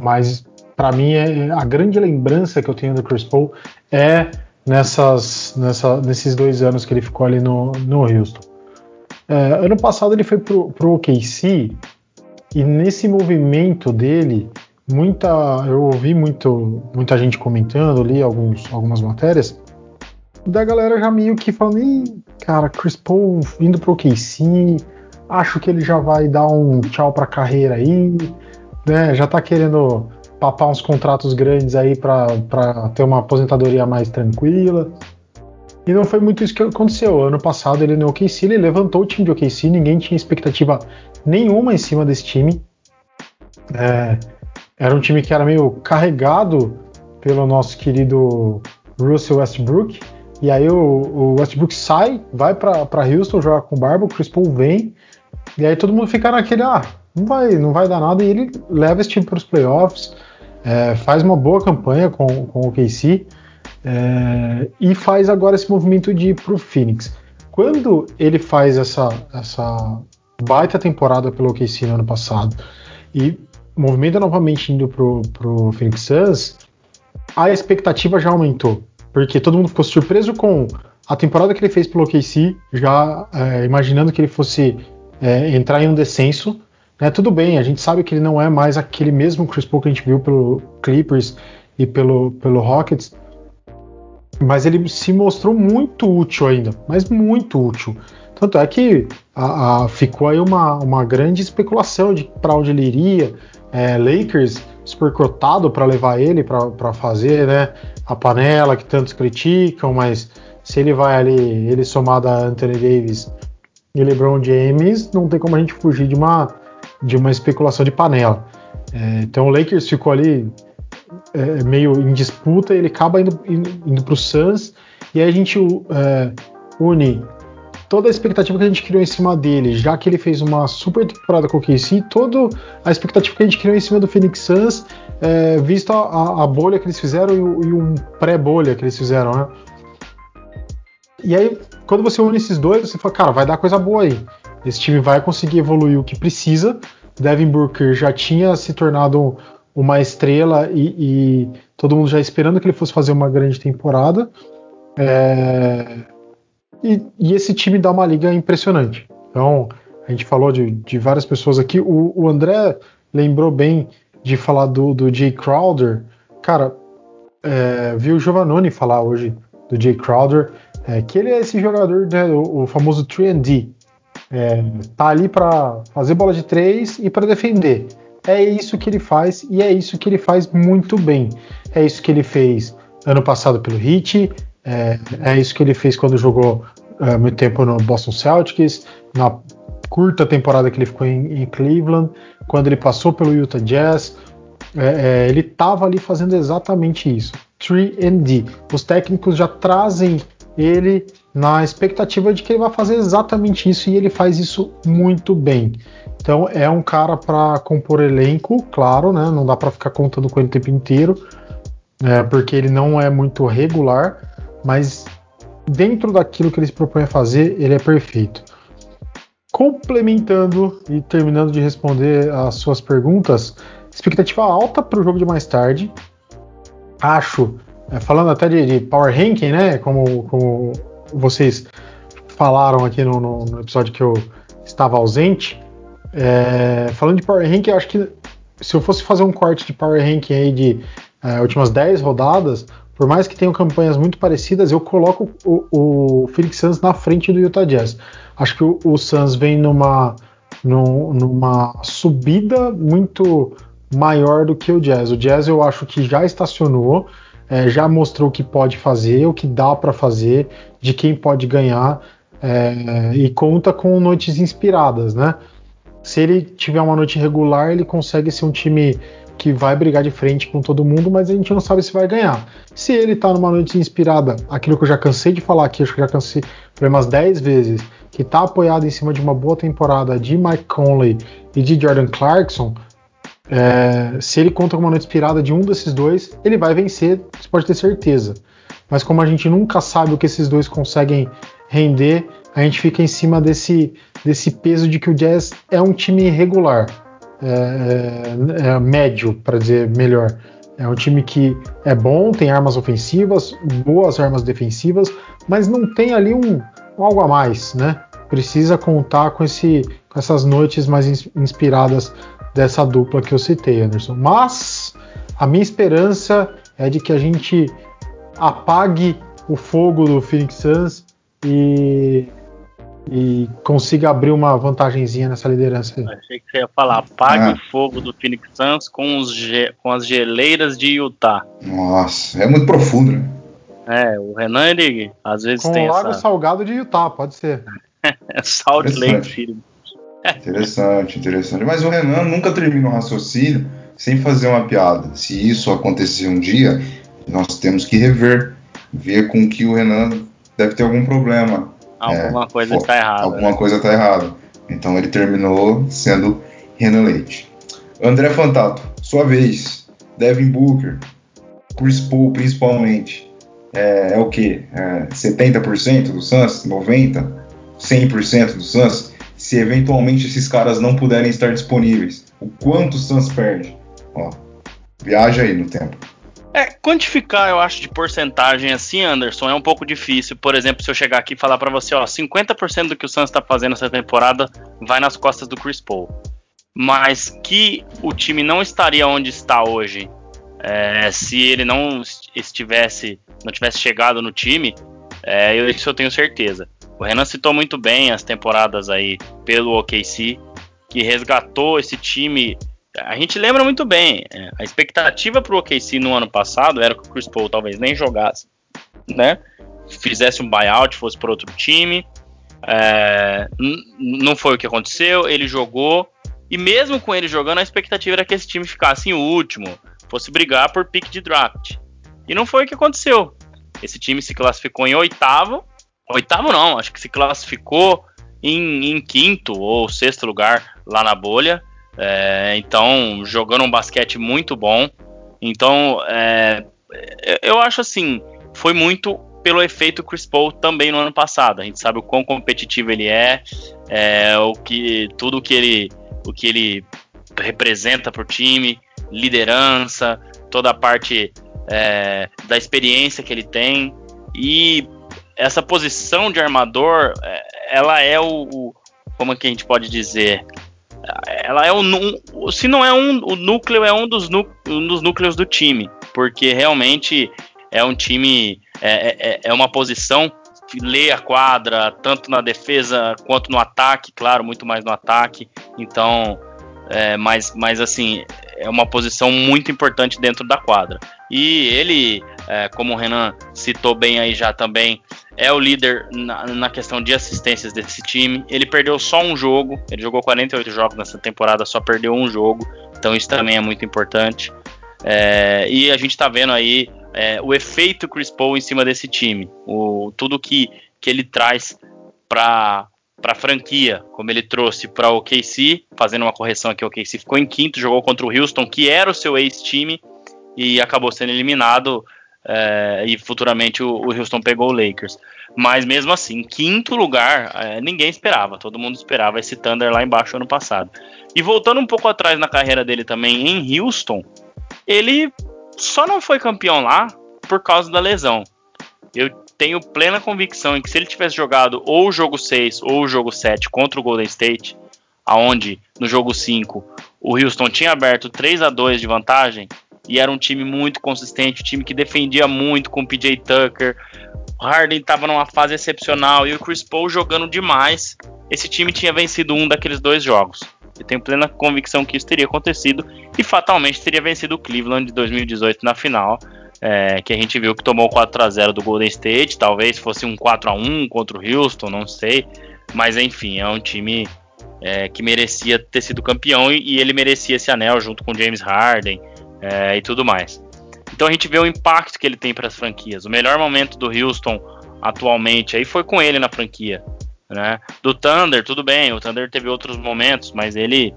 mas para mim é, a grande lembrança que eu tenho do Chris Paul é nessas, nessa, nesses dois anos que ele ficou ali no, no Houston. É, ano passado ele foi pro, pro OKC e nesse movimento dele muita, eu ouvi muito, muita gente comentando, li alguns, algumas matérias, da galera já meio que falando, cara, Chris Paul indo pro KC, acho que ele já vai dar um tchau pra carreira aí, né? Já tá querendo papar uns contratos grandes aí para ter uma aposentadoria mais tranquila. E não foi muito isso que aconteceu. Ano passado ele no OKC, ele levantou o time de OKC, ninguém tinha expectativa nenhuma em cima desse time. É, era um time que era meio carregado pelo nosso querido Russell Westbrook. E aí o, o Westbrook sai, vai para Houston jogar com o Barba, o Chris Paul vem. E aí todo mundo fica naquele, ah, não vai, não vai dar nada. E ele leva esse time para os playoffs, é, faz uma boa campanha com, com o KC é, e faz agora esse movimento de ir para o Phoenix. Quando ele faz essa, essa baita temporada pelo OKC no ano passado e movimenta novamente indo pro, pro Phoenix Suns, a expectativa já aumentou. Porque todo mundo ficou surpreso com a temporada que ele fez pelo OKC, já é, imaginando que ele fosse é, entrar em um descenso. Né? Tudo bem, a gente sabe que ele não é mais aquele mesmo Chris Paul que a gente viu pelo Clippers e pelo, pelo Rockets, mas ele se mostrou muito útil ainda, mas muito útil. Tanto é que a, a, ficou aí uma, uma grande especulação de para onde ele iria. É, Lakers super cotado para levar ele para fazer né, a panela que tantos criticam, mas se ele vai ali, ele somado a Anthony Davis e LeBron James, não tem como a gente fugir de uma, de uma especulação de panela. É, então o Lakers ficou ali é, meio em disputa, ele acaba indo, indo, indo para o Suns, e aí a gente é, une toda a expectativa que a gente criou em cima dele, já que ele fez uma super temporada com o KC, toda a expectativa que a gente criou em cima do Phoenix Suns, é, visto a, a, bolha que eles fizeram e, e um pré-bolha que eles fizeram, né? E aí, quando você une esses dois, você fala, cara, vai dar coisa boa aí. Esse time vai conseguir evoluir o que precisa. Devin Booker já tinha se tornado uma estrela e, e todo mundo já esperando que ele fosse fazer uma grande temporada. É, e, e, esse time dá uma liga impressionante. Então, a gente falou de, de várias pessoas aqui. O, o, André lembrou bem de falar do, do Jay Crowder. Cara, é, vi o Giovannone falar hoje do Jay Crowder, é, que ele é esse jogador, né, o, o famoso 3D. É, tá ali para fazer bola de três e para defender. É isso que ele faz e é isso que ele faz muito bem. É isso que ele fez ano passado pelo Heat, é, é isso que ele fez quando jogou é, muito tempo no Boston Celtics, na curta temporada que ele ficou em, em Cleveland, quando ele passou pelo Utah Jazz. É, é ele estava ali fazendo exatamente isso. 3D. Os técnicos já trazem ele na expectativa de que ele vai fazer exatamente isso e ele faz isso muito bem. Então é um cara para compor elenco, claro, né? Não dá para ficar contando com ele o tempo inteiro, é, porque ele não é muito regular mas dentro daquilo que ele se propõe a fazer, ele é perfeito. Complementando e terminando de responder as suas perguntas, expectativa alta para o jogo de mais tarde. Acho, é, falando até de, de, Power Ranking, né? Como, como vocês falaram aqui no, no, no episódio que eu estava ausente. É, falando de Power Ranking, acho que se eu fosse fazer um corte de Power Ranking aí de é, últimas 10 rodadas, por mais que tenham campanhas muito parecidas, eu coloco o, o Phoenix Suns na frente do Utah Jazz. Acho que o, o Suns vem numa, numa subida muito maior do que o Jazz. O Jazz eu acho que já estacionou, é, já mostrou o que pode fazer, o que dá para fazer, de quem pode ganhar é, e conta com noites inspiradas, né? Se ele tiver uma noite regular, ele consegue ser um time que vai brigar de frente com todo mundo, mas a gente não sabe se vai ganhar. Se ele tá numa noite inspirada, aquilo que eu já cansei de falar aqui, acho que já cansei, falei umas 10 vezes, que tá apoiado em cima de uma boa temporada de Mike Conley e de Jordan Clarkson, é, se ele conta com uma noite inspirada de um desses dois, ele vai vencer, você pode ter certeza. Mas como a gente nunca sabe o que esses dois conseguem render, a gente fica em cima desse, desse peso de que o Jazz é um time irregular. É, é, é médio, para dizer melhor. É um time que é bom, tem armas ofensivas, boas armas defensivas, mas não tem ali um, um algo a mais, né? Precisa contar com, esse, com essas noites mais inspiradas dessa dupla que eu citei, Anderson. Mas a minha esperança é de que a gente apague o fogo do Phoenix Suns e e consiga abrir uma vantagenzinha nessa liderança aí. Achei que você ia falar, apague ah. o fogo do Phoenix Suns com, os com as geleiras de Utah. Nossa, é muito profundo, né? É, o Renan, ele às vezes com tem o Lago essa... Salgado de Utah, pode ser. Salt Lake City. interessante, interessante. Mas o Renan nunca termina o raciocínio sem fazer uma piada. Se isso acontecer um dia, nós temos que rever, ver com que o Renan deve ter algum problema. Alguma é, coisa está errada. Alguma né? coisa está errada. Então ele terminou sendo Renan Leite. André Fantato, sua vez. Devin Booker, Chris Paul principalmente. É, é o que? É 70% do Suns? 90%? 100% do Suns? Se eventualmente esses caras não puderem estar disponíveis, o quanto o Suns perde? Ó, viaja aí no tempo. É, quantificar, eu acho, de porcentagem assim, Anderson, é um pouco difícil. Por exemplo, se eu chegar aqui e falar para você, ó, 50% do que o Suns está fazendo essa temporada vai nas costas do Chris Paul. Mas que o time não estaria onde está hoje é, se ele não estivesse, não tivesse chegado no time, é, isso eu tenho certeza. O Renan citou muito bem as temporadas aí pelo OKC, que resgatou esse time a gente lembra muito bem, é, a expectativa para o OKC no ano passado era que o Chris Paul talvez nem jogasse, né? Fizesse um buyout, fosse para outro time. É, não foi o que aconteceu, ele jogou. E mesmo com ele jogando, a expectativa era que esse time ficasse em último, fosse brigar por pick de draft. E não foi o que aconteceu. Esse time se classificou em oitavo. Oitavo não, acho que se classificou em, em quinto ou sexto lugar lá na bolha. É, então, jogando um basquete muito bom. Então, é, eu acho assim, foi muito pelo efeito Chris Paul também no ano passado. A gente sabe o quão competitivo ele é, é o que tudo que ele, o que ele representa para o time, liderança, toda a parte é, da experiência que ele tem e essa posição de armador, é, ela é o, o como é que a gente pode dizer, ela é um, se não é um, o núcleo é um dos, um dos núcleos do time, porque realmente é um time, é, é, é uma posição que lê a quadra, tanto na defesa quanto no ataque, claro, muito mais no ataque, então, é, mas, mas assim, é uma posição muito importante dentro da quadra. E ele, é, como o Renan citou bem aí já também, é o líder na, na, questão de assistências desse time. Ele perdeu só um jogo, ele jogou 48 jogos nessa temporada, só perdeu um jogo, então isso também é muito importante. É, e a gente está vendo aí é, o efeito Chris Paul em cima desse time, o, tudo que, que ele traz para para a franquia, como ele trouxe para o KC, fazendo uma correção aqui, o KC ficou em quinto, jogou contra o Houston, que era o seu ex-time, e acabou sendo eliminado é, e futuramente o, o, Houston pegou o Lakers. Mas mesmo assim, quinto lugar, é, ninguém esperava, todo mundo esperava esse Thunder lá embaixo ano passado. E voltando um pouco atrás na carreira dele também em Houston, ele só não foi campeão lá por causa da lesão. Eu tenho plena convicção em que se ele tivesse jogado ou o jogo 6 ou o jogo 7 contra o Golden State, aonde no jogo 5 o Houston tinha aberto 3 a 2 de vantagem, e era um time muito consistente, um time que defendia muito com o PJ Tucker. O Harden estava numa fase excepcional e o Chris Paul jogando demais. Esse time tinha vencido um daqueles dois jogos. Eu tenho plena convicção que isso teria acontecido e fatalmente teria vencido o Cleveland de 2018 na final. É, que a gente viu que tomou 4 a 0 do Golden State, talvez fosse um 4 a 1 contra o Houston, não sei, mas enfim, é um time é, que merecia ter sido campeão e, e, ele merecia esse anel junto com James Harden, é, e tudo mais. Então a gente vê o impacto que ele tem para as franquias. O melhor momento do Houston atualmente aí foi com ele na franquia. Né? Do Thunder, tudo bem, o Thunder teve outros momentos, mas ele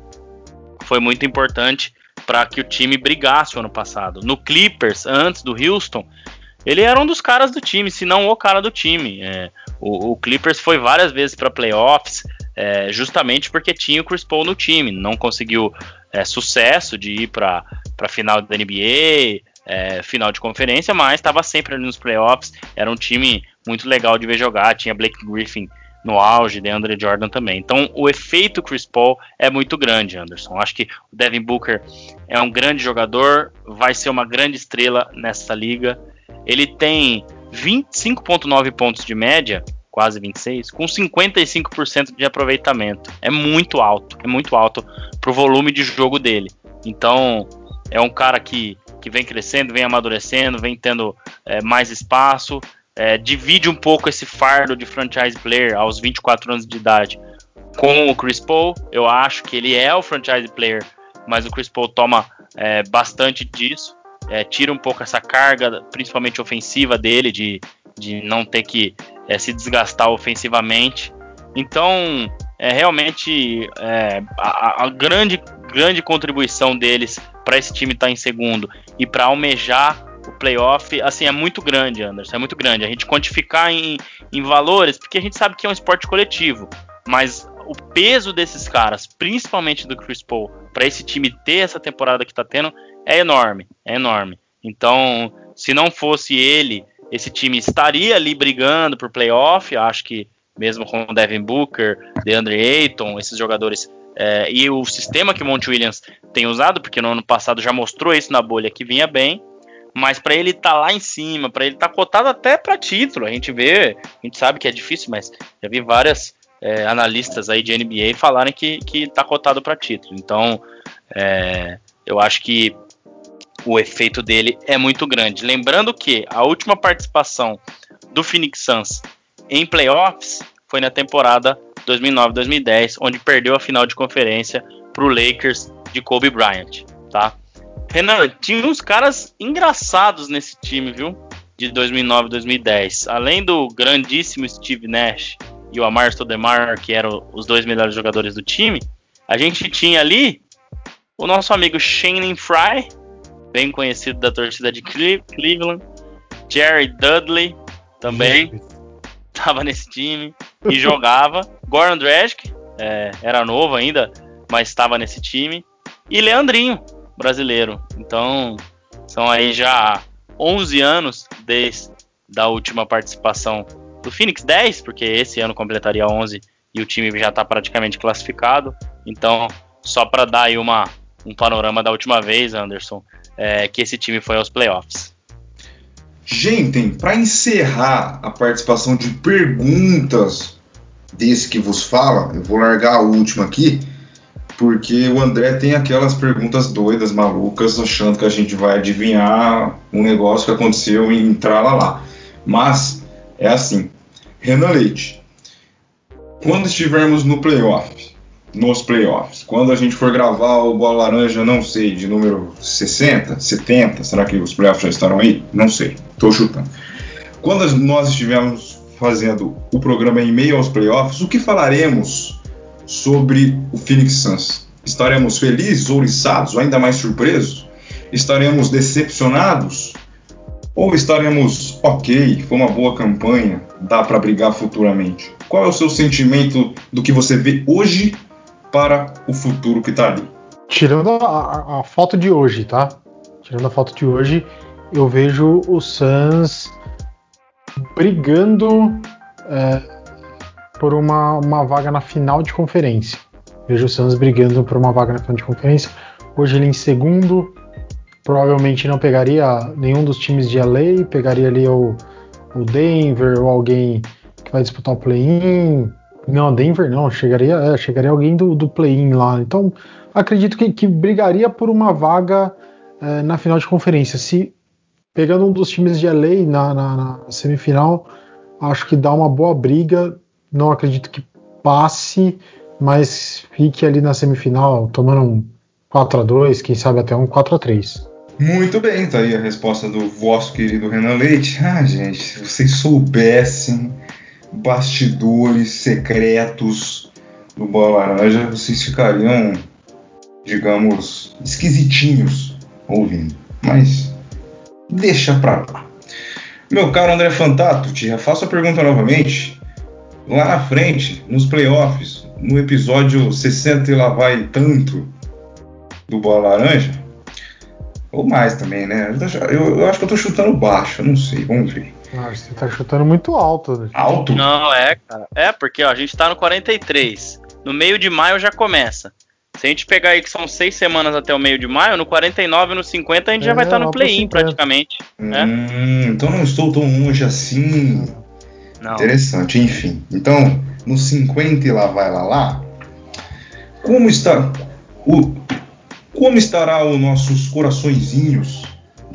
foi muito importante para que o time brigasse o ano passado. No Clippers, antes do Houston, ele era um dos caras do time, se não o cara do time. É, o, o, Clippers foi várias vezes para playoffs, é, justamente porque tinha o Chris Paul no time. Não conseguiu é, sucesso de ir para a final da NBA, é, final de conferência, mas estava sempre ali nos playoffs. Era um time muito legal de ver jogar. Tinha Blake Griffin no auge, DeAndre Jordan também. Então, o efeito Chris Paul é muito grande, Anderson. Acho que o Devin Booker é um grande jogador, vai ser uma grande estrela nessa liga. Ele tem 25,9 pontos de média quase 26, com 55% de aproveitamento. É muito alto, é muito alto pro volume de jogo dele. Então, é um cara que, que vem crescendo, vem amadurecendo, vem tendo é, mais espaço, é, divide um pouco esse fardo de franchise player aos 24 anos de idade com o Chris Paul. Eu acho que ele é o franchise player, mas o Chris Paul toma é, bastante disso, é, tira um pouco essa carga, principalmente ofensiva dele, de, de não ter que é, se desgastar ofensivamente. Então, é realmente é, a, a, grande, grande contribuição deles para esse time estar tá em segundo e para almejar o playoff, assim, é muito grande, Anderson, é muito grande. A gente quantificar em, em valores, porque a gente sabe que é um esporte coletivo, mas o peso desses caras, principalmente do Chris Paul, para esse time ter essa temporada que está tendo, é enorme, é enorme. Então, se não fosse ele, esse time estaria ali brigando por playoff. Acho que mesmo com o Devin Booker, DeAndre Ayton, esses jogadores é, e o sistema que o Monte Williams tem usado, porque no ano passado já mostrou isso na bolha que vinha bem, mas para ele estar tá lá em cima, para ele estar tá cotado até para título, a gente vê, a gente sabe que é difícil, mas já vi várias é, analistas aí de NBA falarem que que está cotado para título. Então, é, eu acho que o efeito dele é muito grande. Lembrando que a última participação do Phoenix Suns em playoffs foi na temporada 2009-2010, onde perdeu a final de conferência para o Lakers de Kobe Bryant, tá? Renan, tinha uns caras engraçados nesse time, viu? De 2009-2010. Além do grandíssimo Steve Nash e o Amar Stoudemire, que eram os dois melhores jogadores do time, a gente tinha ali o nosso amigo Shannon Fry, bem conhecido da torcida de Cleveland, Jerry Dudley também estava nesse time e jogava. Goran Dragic, é, era novo ainda, mas estava nesse time. E Leandrinho, brasileiro. Então, são aí já 11 anos desde da última participação do Phoenix 10, porque esse ano completaria 11 e o time já está praticamente classificado. Então, só para dar aí uma, um panorama da última vez, Anderson, é, que esse time foi aos playoffs. Gente, para encerrar a participação de perguntas desse que vos fala, eu vou largar a última aqui, porque o André tem aquelas perguntas doidas, malucas, achando que a gente vai adivinhar um negócio que aconteceu e entrar lá lá. Mas é assim, Renan Leite, quando estivermos no playoff, nos playoffs. Quando a gente for gravar o Bola Laranja, não sei, de número 60, 70, será que os playoffs já estarão aí? Não sei, estou chutando. Quando nós estivermos fazendo o programa em meio aos playoffs, o que falaremos sobre o Phoenix Suns? Estaremos felizes, ouriçados ou ainda mais surpresos? Estaremos decepcionados? Ou estaremos ok, foi uma boa campanha, dá para brigar futuramente? Qual é o seu sentimento do que você vê hoje para o futuro que está ali. Tirando a, a, foto de hoje, tá? Tirando a foto de hoje, eu vejo o Suns brigando é, por uma, uma vaga na final de conferência. Vejo o Suns brigando por uma vaga na final de conferência. Hoje ele em segundo, provavelmente não pegaria nenhum dos times de LA, pegaria ali o, o Denver ou alguém que vai disputar o play-in, não, Denver não, chegaria, é, chegaria alguém do, do play-in lá. Então, acredito que, que brigaria por uma vaga é, na final de conferência. Se pegando um dos times de LA na, na, na, semifinal, acho que dá uma boa briga. Não acredito que passe, mas fique ali na semifinal, tomando um 4 a 2 quem sabe até um 4 a 3 Muito bem, tá aí a resposta do vosso querido Renan Leite. Ah, gente, se vocês soubessem bastidores secretos do Bola Laranja, vocês ficariam, digamos, esquisitinhos ouvindo. Mas deixa pra lá. Meu caro André Fantato, te refaço a pergunta novamente. Lá na frente, nos playoffs, no episódio 60 e lá vai tanto do Bola Laranja, ou mais também, né? Eu, eu acho que eu tô chutando baixo, não sei, vamos ver. Você tá chutando muito alto. Né? Alto? Não, é, cara. É, porque ó, a gente tá no 43. No meio de maio já começa. Se a gente pegar aí que são seis semanas até o meio de maio, no 49 e no 50 a gente é, já vai estar tá no play-in praticamente. Né? Hum, então não estou tão longe assim. Não. Interessante, enfim. Então, no 50 e lá vai lá lá, como está o como estará os nossos coraçõezinhos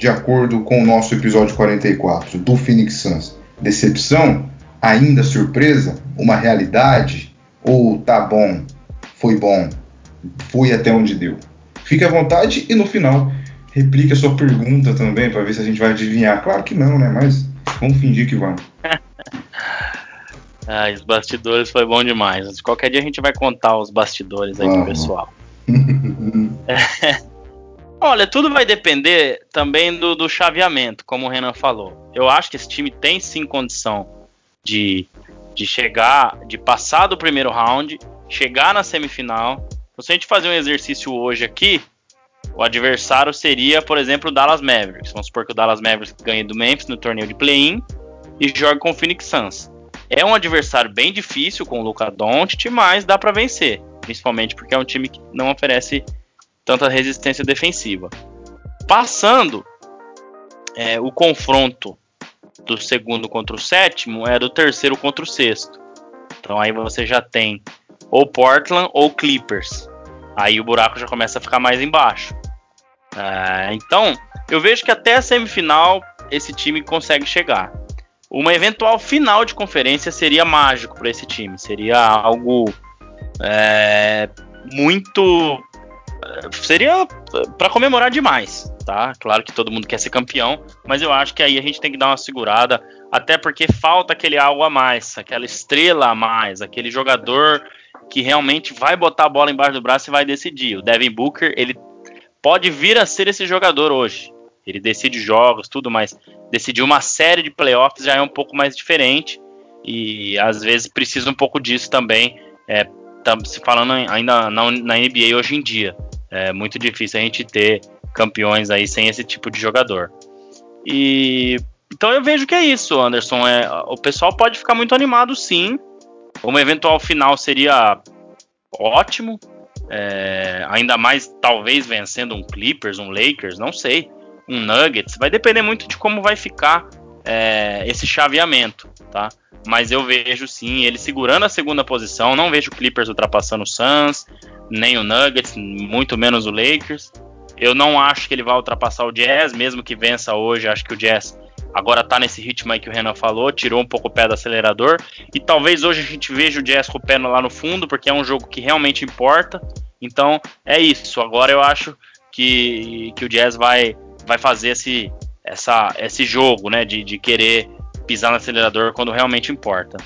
de acordo com o nosso episódio 44 do Phoenix Suns? Decepção? Ainda surpresa? Uma realidade? Ou tá bom? Foi bom? Foi até onde deu? Fique à vontade e no final replique a sua pergunta também para ver se a gente vai adivinhar. Claro que não, né? Mas vamos fingir que vamos. ah, os bastidores foi bom demais. Qualquer dia a gente vai contar os bastidores aí uhum. pro pessoal. Olha, tudo vai depender também do, do chaveamento, como o Renan falou. Eu acho que esse time tem sim condição de, de chegar, de passar do primeiro round, chegar na semifinal. Então, se a gente fazer um exercício hoje aqui, o adversário seria, por exemplo, o Dallas Mavericks. Vamos supor que o Dallas Mavericks ganhe do Memphis no torneio de play-in e jogue com o Phoenix Suns. É um adversário bem difícil com o Luca Doncic, mas dá para vencer, principalmente porque é um time que não oferece tanta resistência defensiva. Passando é, o confronto do segundo contra o sétimo é do terceiro contra o sexto. Então aí você já tem ou Portland ou Clippers. Aí o buraco já começa a ficar mais embaixo. É, então eu vejo que até a semifinal esse time consegue chegar. Uma eventual final de conferência seria mágico para esse time. Seria algo é, muito seria para comemorar demais, tá? Claro que todo mundo quer ser campeão, mas eu acho que aí a gente tem que dar uma segurada, até porque falta aquele algo a mais, aquela estrela a mais, aquele jogador que realmente vai botar a bola embaixo do braço e vai decidir. O Devin Booker, ele pode vir a ser esse jogador hoje. Ele decide jogos, tudo, mas decidir uma série de playoffs já é um pouco mais diferente e às vezes precisa um pouco disso também. É, se falando ainda na, na NBA hoje em dia. É muito difícil a gente ter campeões aí sem esse tipo de jogador. E então eu vejo que é isso, Anderson. É, o pessoal pode ficar muito animado, sim. Uma eventual final seria ótimo. É, ainda mais, talvez, vencendo um Clippers, um Lakers, não sei. Um Nuggets. Vai depender muito de como vai ficar é, esse chaveamento, tá? Mas eu vejo sim ele segurando a segunda posição. Não vejo o Clippers ultrapassando o Suns nem o Nuggets, muito menos o Lakers. Eu não acho que ele vai ultrapassar o Jazz, mesmo que vença hoje. Acho que o Jazz agora tá nesse ritmo aí que o Renan falou, tirou um pouco o pé do acelerador. E talvez hoje a gente veja o Jazz com o pé lá no fundo, porque é um jogo que realmente importa. Então é isso. Agora eu acho que, que o Jazz vai, vai fazer esse, essa, esse jogo, né? De, de querer pisar no acelerador quando realmente importa.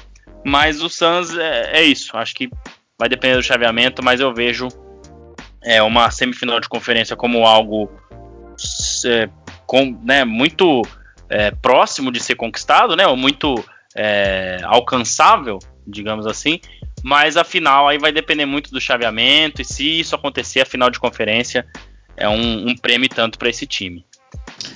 Mas o Suns é, é isso. Acho que vai depender do chaveamento, mas eu vejo é, uma semifinal de conferência como algo é, com, né, muito é, próximo de ser conquistado, né, ou muito é, alcançável, digamos assim. Mas a final aí vai depender muito do chaveamento e se isso acontecer, a final de conferência é um, um prêmio tanto para esse time.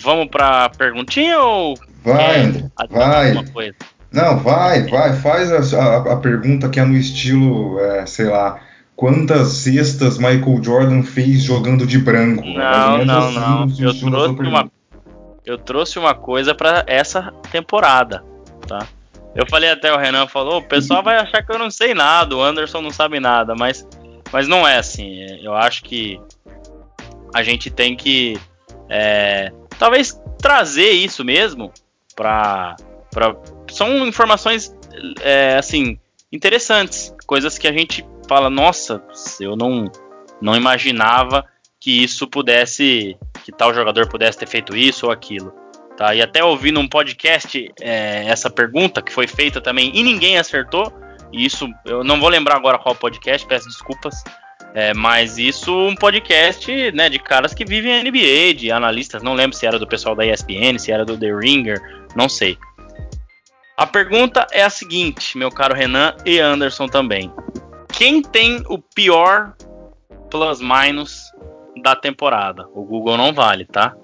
Vamos para perguntinha ou vai, vai. Coisa? Não, vai, vai, faz a, a, a pergunta que é no estilo, é, sei lá, quantas cestas Michael Jordan fez jogando de branco? Não, não, assim, não. Eu trouxe, uma, eu trouxe uma coisa para essa temporada, tá? Eu falei até o Renan falou, o pessoal vai achar que eu não sei nada, o Anderson não sabe nada, mas, mas não é assim. Eu acho que a gente tem que é, talvez trazer isso mesmo para são informações é, assim interessantes, coisas que a gente fala, nossa, eu não não imaginava que isso pudesse, que tal jogador pudesse ter feito isso ou aquilo. Tá? E até ouvi num podcast é, essa pergunta que foi feita também e ninguém acertou. E isso eu não vou lembrar agora qual podcast, peço desculpas. É, mas isso um podcast né, de caras que vivem a NBA, de analistas, não lembro se era do pessoal da ESPN, se era do The Ringer, não sei. A pergunta é a seguinte, meu caro Renan e Anderson também. Quem tem o pior plus-minus da temporada? O Google não vale, tá?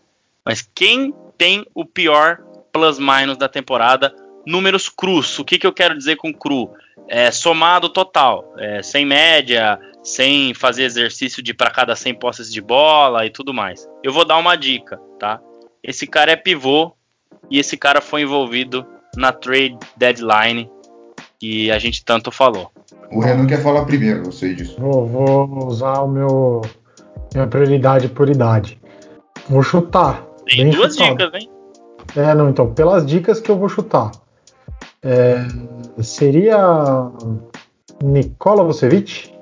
Mas quem tem o pior plus-minus da temporada? Números crus. O que, que eu quero dizer com cru? É, somado total, é, sem média, sem fazer exercício de para cada 100 posses de bola e tudo mais. Eu vou dar uma dica, tá? Esse cara é pivô e esse cara foi envolvido na trade deadline que a gente tanto falou. O Renan quer falar primeiro, eu sei disso. Vou, vou usar o meu minha prioridade por idade. Vou chutar. Tem duas chutado. dicas, hein? É, não, então, pelas dicas que eu vou chutar. É, seria Nikola Vucevic?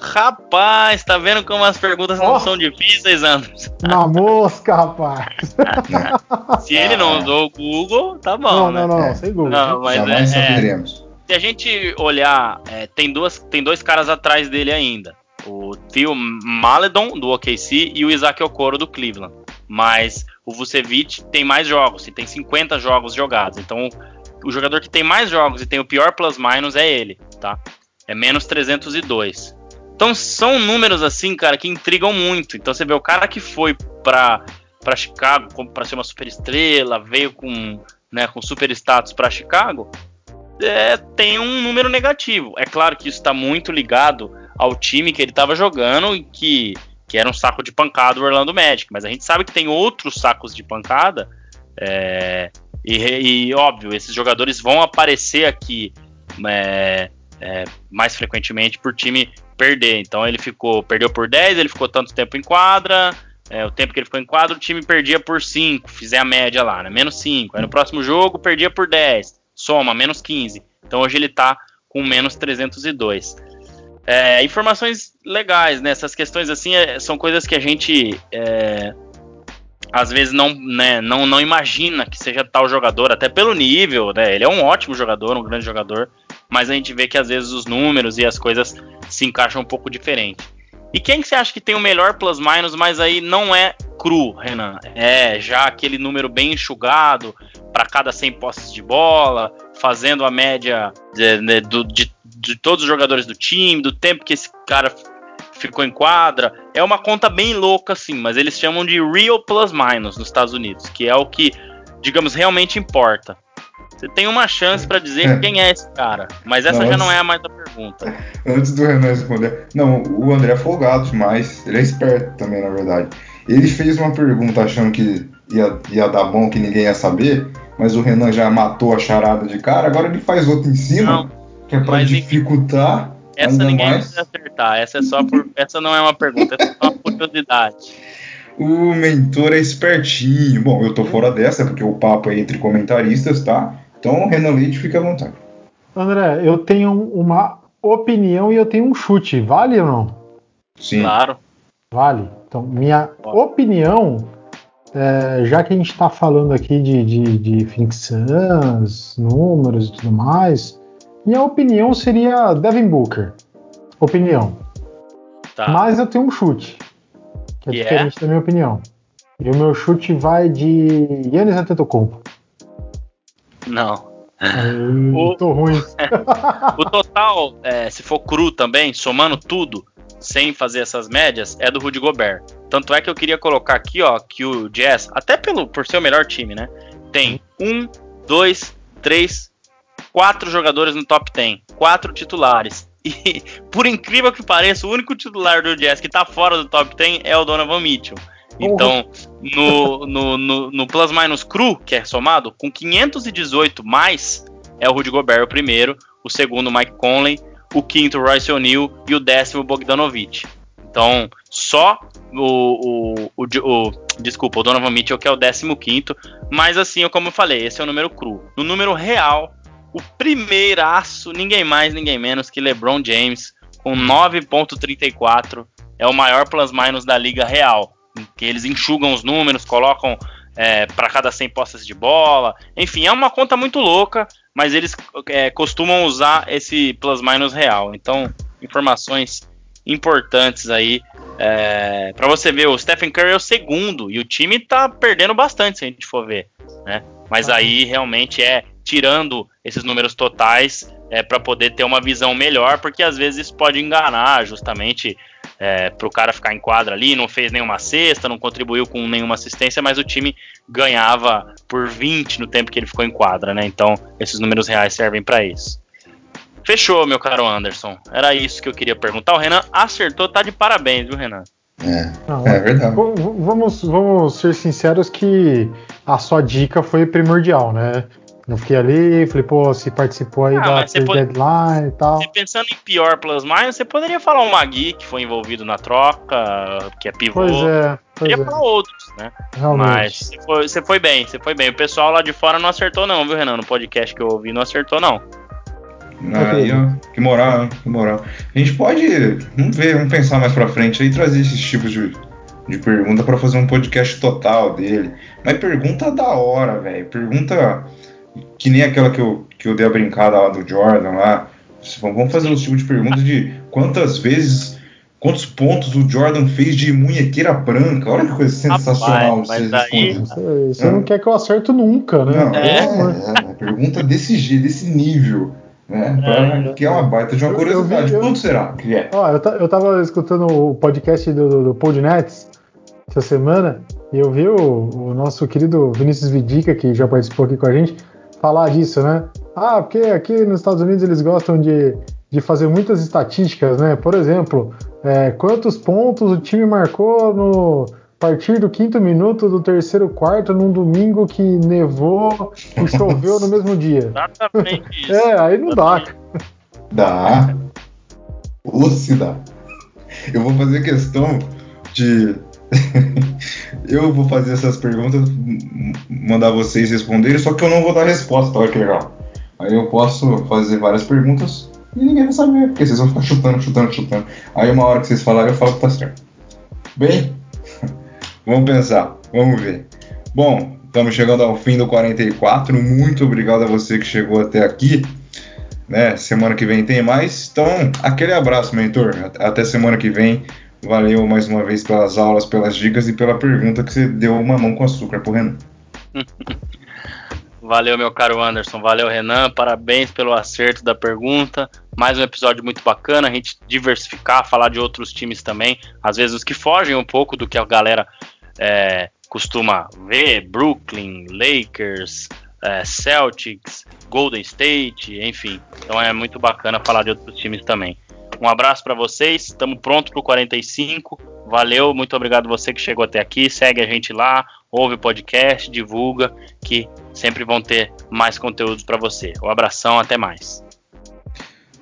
Rapaz, tá vendo como as perguntas oh. não são difíceis, Anderson? Na mosca, rapaz. Se ele não usou o Google, tá bom, não, né? Não, não, não, sem Google. Não, mas Jamais é, saberemos. Se a gente olhar, é, tem, duas, tem dois caras atrás dele ainda. O Theo Maledon, do OKC, e o Isaac Okoro, do Cleveland. Mas o Vucevic tem mais jogos, e tem 50 jogos jogados. Então, o jogador que tem mais jogos e tem o pior plus-minus é ele, tá? É menos 302. Então, são números assim, cara, que intrigam muito. Então, você vê o cara que foi pra, pra Chicago para ser uma super estrela, veio com, né, com super status para Chicago, é, tem um número negativo. É claro que isso está muito ligado ao time que ele estava jogando e que, que era um saco de pancada o Orlando Magic. Mas a gente sabe que tem outros sacos de pancada. É, e, e, óbvio, esses jogadores vão aparecer aqui é, é, mais frequentemente por time perder. Então ele ficou, perdeu por 10, ele ficou tanto tempo em quadra. É, o tempo que ele ficou em quadra, o time perdia por 5, fizer a média lá, né? Menos 5. Aí no próximo jogo perdia por 10 soma, menos 15. Então hoje ele está com menos 302. É, informações legais, né? Essas questões assim é, são coisas que a gente é, às vezes não, né, não, não imagina que seja tal jogador, até pelo nível, né? Ele é um ótimo jogador, um grande jogador, mas a gente vê que às vezes os números e as coisas se encaixam um pouco diferente. E quem que você acha que tem o melhor plus-minus, mas aí não é cru, Renan? É já aquele número bem enxugado para cada 100 posses de bola, fazendo a média de, de, de, de, todos os jogadores do time, do tempo que esse cara ficou em quadra. É uma conta bem louca, assim, mas eles chamam de real plus-minus nos Estados Unidos, que é o que, digamos, realmente importa. Você tem uma chance para dizer é. quem é esse cara, mas essa não, já não é mais a pergunta. Antes do Renan responder, não, o André é folgado demais, ele é esperto também, na verdade. Ele fez uma pergunta achando que ia, ia dar bom, que ninguém ia saber, mas o Renan já matou a charada de cara, agora ele faz outra em cima, não, que é para dificultar. Essa ninguém mais. vai acertar, essa é só por. essa não é uma pergunta, essa é só uma curiosidade. O mentor é espertinho. Bom, eu tô fora dessa, porque o papo é entre comentaristas, tá? Então, Renan Leite, fica à vontade. André, eu tenho uma opinião e eu tenho um chute. Vale ou não? Sim. Claro. Vale. Então, minha opinião, é, já que a gente está falando aqui de, de, de Phoenix Suns, números e tudo mais, minha opinião seria Devin Booker. Opinião. Tá. Mas eu tenho um chute, que é yeah. diferente da minha opinião. E o meu chute vai de Yannis Antetokounmpo. Não. o, tô ruim. o total, é, se for cru também, somando tudo, sem fazer essas médias, é do Rudy Gobert. Tanto é que eu queria colocar aqui, ó, que o Jazz, até pelo, por ser o melhor time, né? Tem um, dois, três, quatro jogadores no top 10. Quatro titulares. E, por incrível que pareça, o único titular do Jazz que tá fora do top 10 é o Donovan Mitchell. Então, no, no, no, no Plus Minus Cru, que é somado, com 518 mais, é o Rudy Gobert o primeiro, o segundo Mike Conley, o quinto Royce O'Neal e o décimo Bogdanovich. Então, só o, o, o, o, desculpa, o Donovan Mitchell que é o décimo quinto, mas assim, como eu falei, esse é o número cru. No número real, o primeiraço, ninguém mais, ninguém menos que LeBron James, com 9.34, é o maior plus minus da liga real que eles enxugam os números, colocam é, para cada 100 postas de bola. Enfim, é uma conta muito louca, mas eles é, costumam usar esse plus-minus real. Então, informações importantes aí. É, para você ver, o Stephen Curry é o segundo e o time tá perdendo bastante se a gente for ver. Né? Mas aí realmente é tirando esses números totais é, para poder ter uma visão melhor, porque às vezes isso pode enganar justamente é, para o cara ficar em quadra ali, não fez nenhuma cesta, não contribuiu com nenhuma assistência, mas o time ganhava por 20 no tempo que ele ficou em quadra, né? Então, esses números reais servem para isso. Fechou, meu caro Anderson. Era isso que eu queria perguntar. O Renan acertou, tá de parabéns, viu, Renan? É, não, é verdade. Vamos, vamos ser sinceros que a sua dica foi primordial, né? Eu fiquei ali, falei, pô, se participou aí ah, da trade pode... deadline e tal. Você pensando em pior plus minus, você poderia falar o Magui, que foi envolvido na troca, que é pivô. Pois é. Pois poderia é. falar outros, né? Realmente. Mas você foi, você foi bem, você foi bem. O pessoal lá de fora não acertou, não, viu, Renan? No podcast que eu ouvi, não acertou, não. Aí, ó, que moral, que moral. A gente pode, vamos ver, vamos pensar mais pra frente aí trazer esses tipos de, de pergunta para fazer um podcast total dele. Mas pergunta da hora, velho. Pergunta que nem aquela que eu, que eu dei a brincada lá do Jordan lá. Vamos fazer um tipo de pergunta de quantas vezes, quantos pontos o Jordan fez de munhequeira branca. Olha que coisa sensacional. Rapaz, mas aí... Você, você não quer que eu acerto nunca, né? Não, é, é, é, pergunta desse jeito, desse nível. Né? Pra, é, que é uma baita de uma curiosidade. Eu, eu vi, Quanto será que é? Ó, eu, eu tava escutando o podcast do, do, do Podnets essa semana e eu vi o, o nosso querido Vinícius Vidica, que já participou aqui com a gente, falar disso, né? Ah, porque aqui nos Estados Unidos eles gostam de, de fazer muitas estatísticas, né? Por exemplo, é, quantos pontos o time marcou no partir do quinto minuto do terceiro quarto num domingo que nevou e choveu no mesmo dia. Exatamente isso. É, aí não dá. Dá. Ou se dá. Eu vou fazer questão de. Eu vou fazer essas perguntas, mandar vocês responderem, só que eu não vou dar resposta, olha que legal. Aí eu posso fazer várias perguntas e ninguém vai saber, porque vocês vão ficar chutando, chutando, chutando. Aí uma hora que vocês falarem, eu falo que tá certo. Bem, Vamos pensar, vamos ver. Bom, estamos chegando ao fim do 44. Muito obrigado a você que chegou até aqui. Né? Semana que vem tem mais. Então, aquele abraço, mentor. Até semana que vem. Valeu mais uma vez pelas aulas, pelas dicas e pela pergunta que você deu uma mão com açúcar pro Renan. Valeu, meu caro Anderson. Valeu, Renan. Parabéns pelo acerto da pergunta. Mais um episódio muito bacana. A gente diversificar, falar de outros times também. Às vezes os que fogem um pouco do que a galera é, costuma ver, Brooklyn, Lakers, é, Celtics, Golden State, enfim. Então é muito bacana falar de outros times também. Um abraço para vocês, estamos prontos para o 45. Valeu, muito obrigado você que chegou até aqui. Segue a gente lá, ouve o podcast, divulga, que sempre vão ter mais conteúdos para você. Um abração, até mais.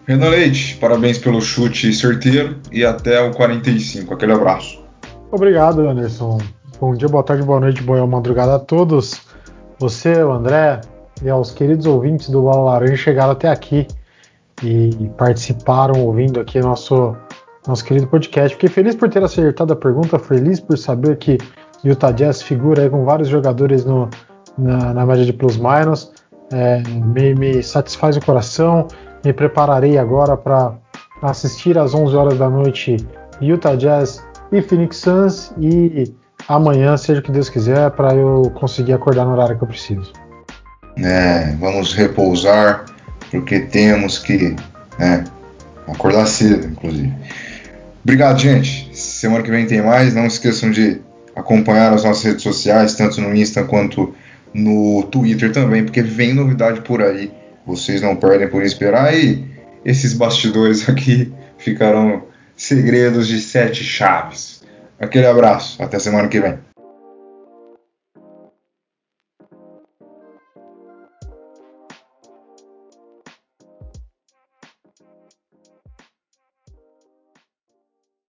Renan Leite, parabéns pelo chute certeiro e até o 45. Aquele abraço. Obrigado, Anderson. Bom dia, boa tarde, boa noite, boa madrugada a todos. Você, o André e aos queridos ouvintes do Bola Laranja chegaram até aqui e participaram ouvindo aqui nosso nosso querido podcast. Fiquei feliz por ter acertado a pergunta, feliz por saber que Utah Jazz figura com vários jogadores no, na, na média de plus-minus. É, me, me satisfaz o coração. Me prepararei agora para assistir às 11 horas da noite Utah Jazz e Phoenix Suns e amanhã, seja o que Deus quiser, para eu conseguir acordar no horário que eu preciso. É, vamos repousar, porque temos que né, acordar cedo, inclusive. Obrigado, gente. Semana que vem tem mais. Não esqueçam de acompanhar as nossas redes sociais, tanto no Insta quanto no Twitter também, porque vem novidade por aí. Vocês não perdem por esperar e esses bastidores aqui ficarão segredos de sete chaves. Aquele abraço, até semana que vem.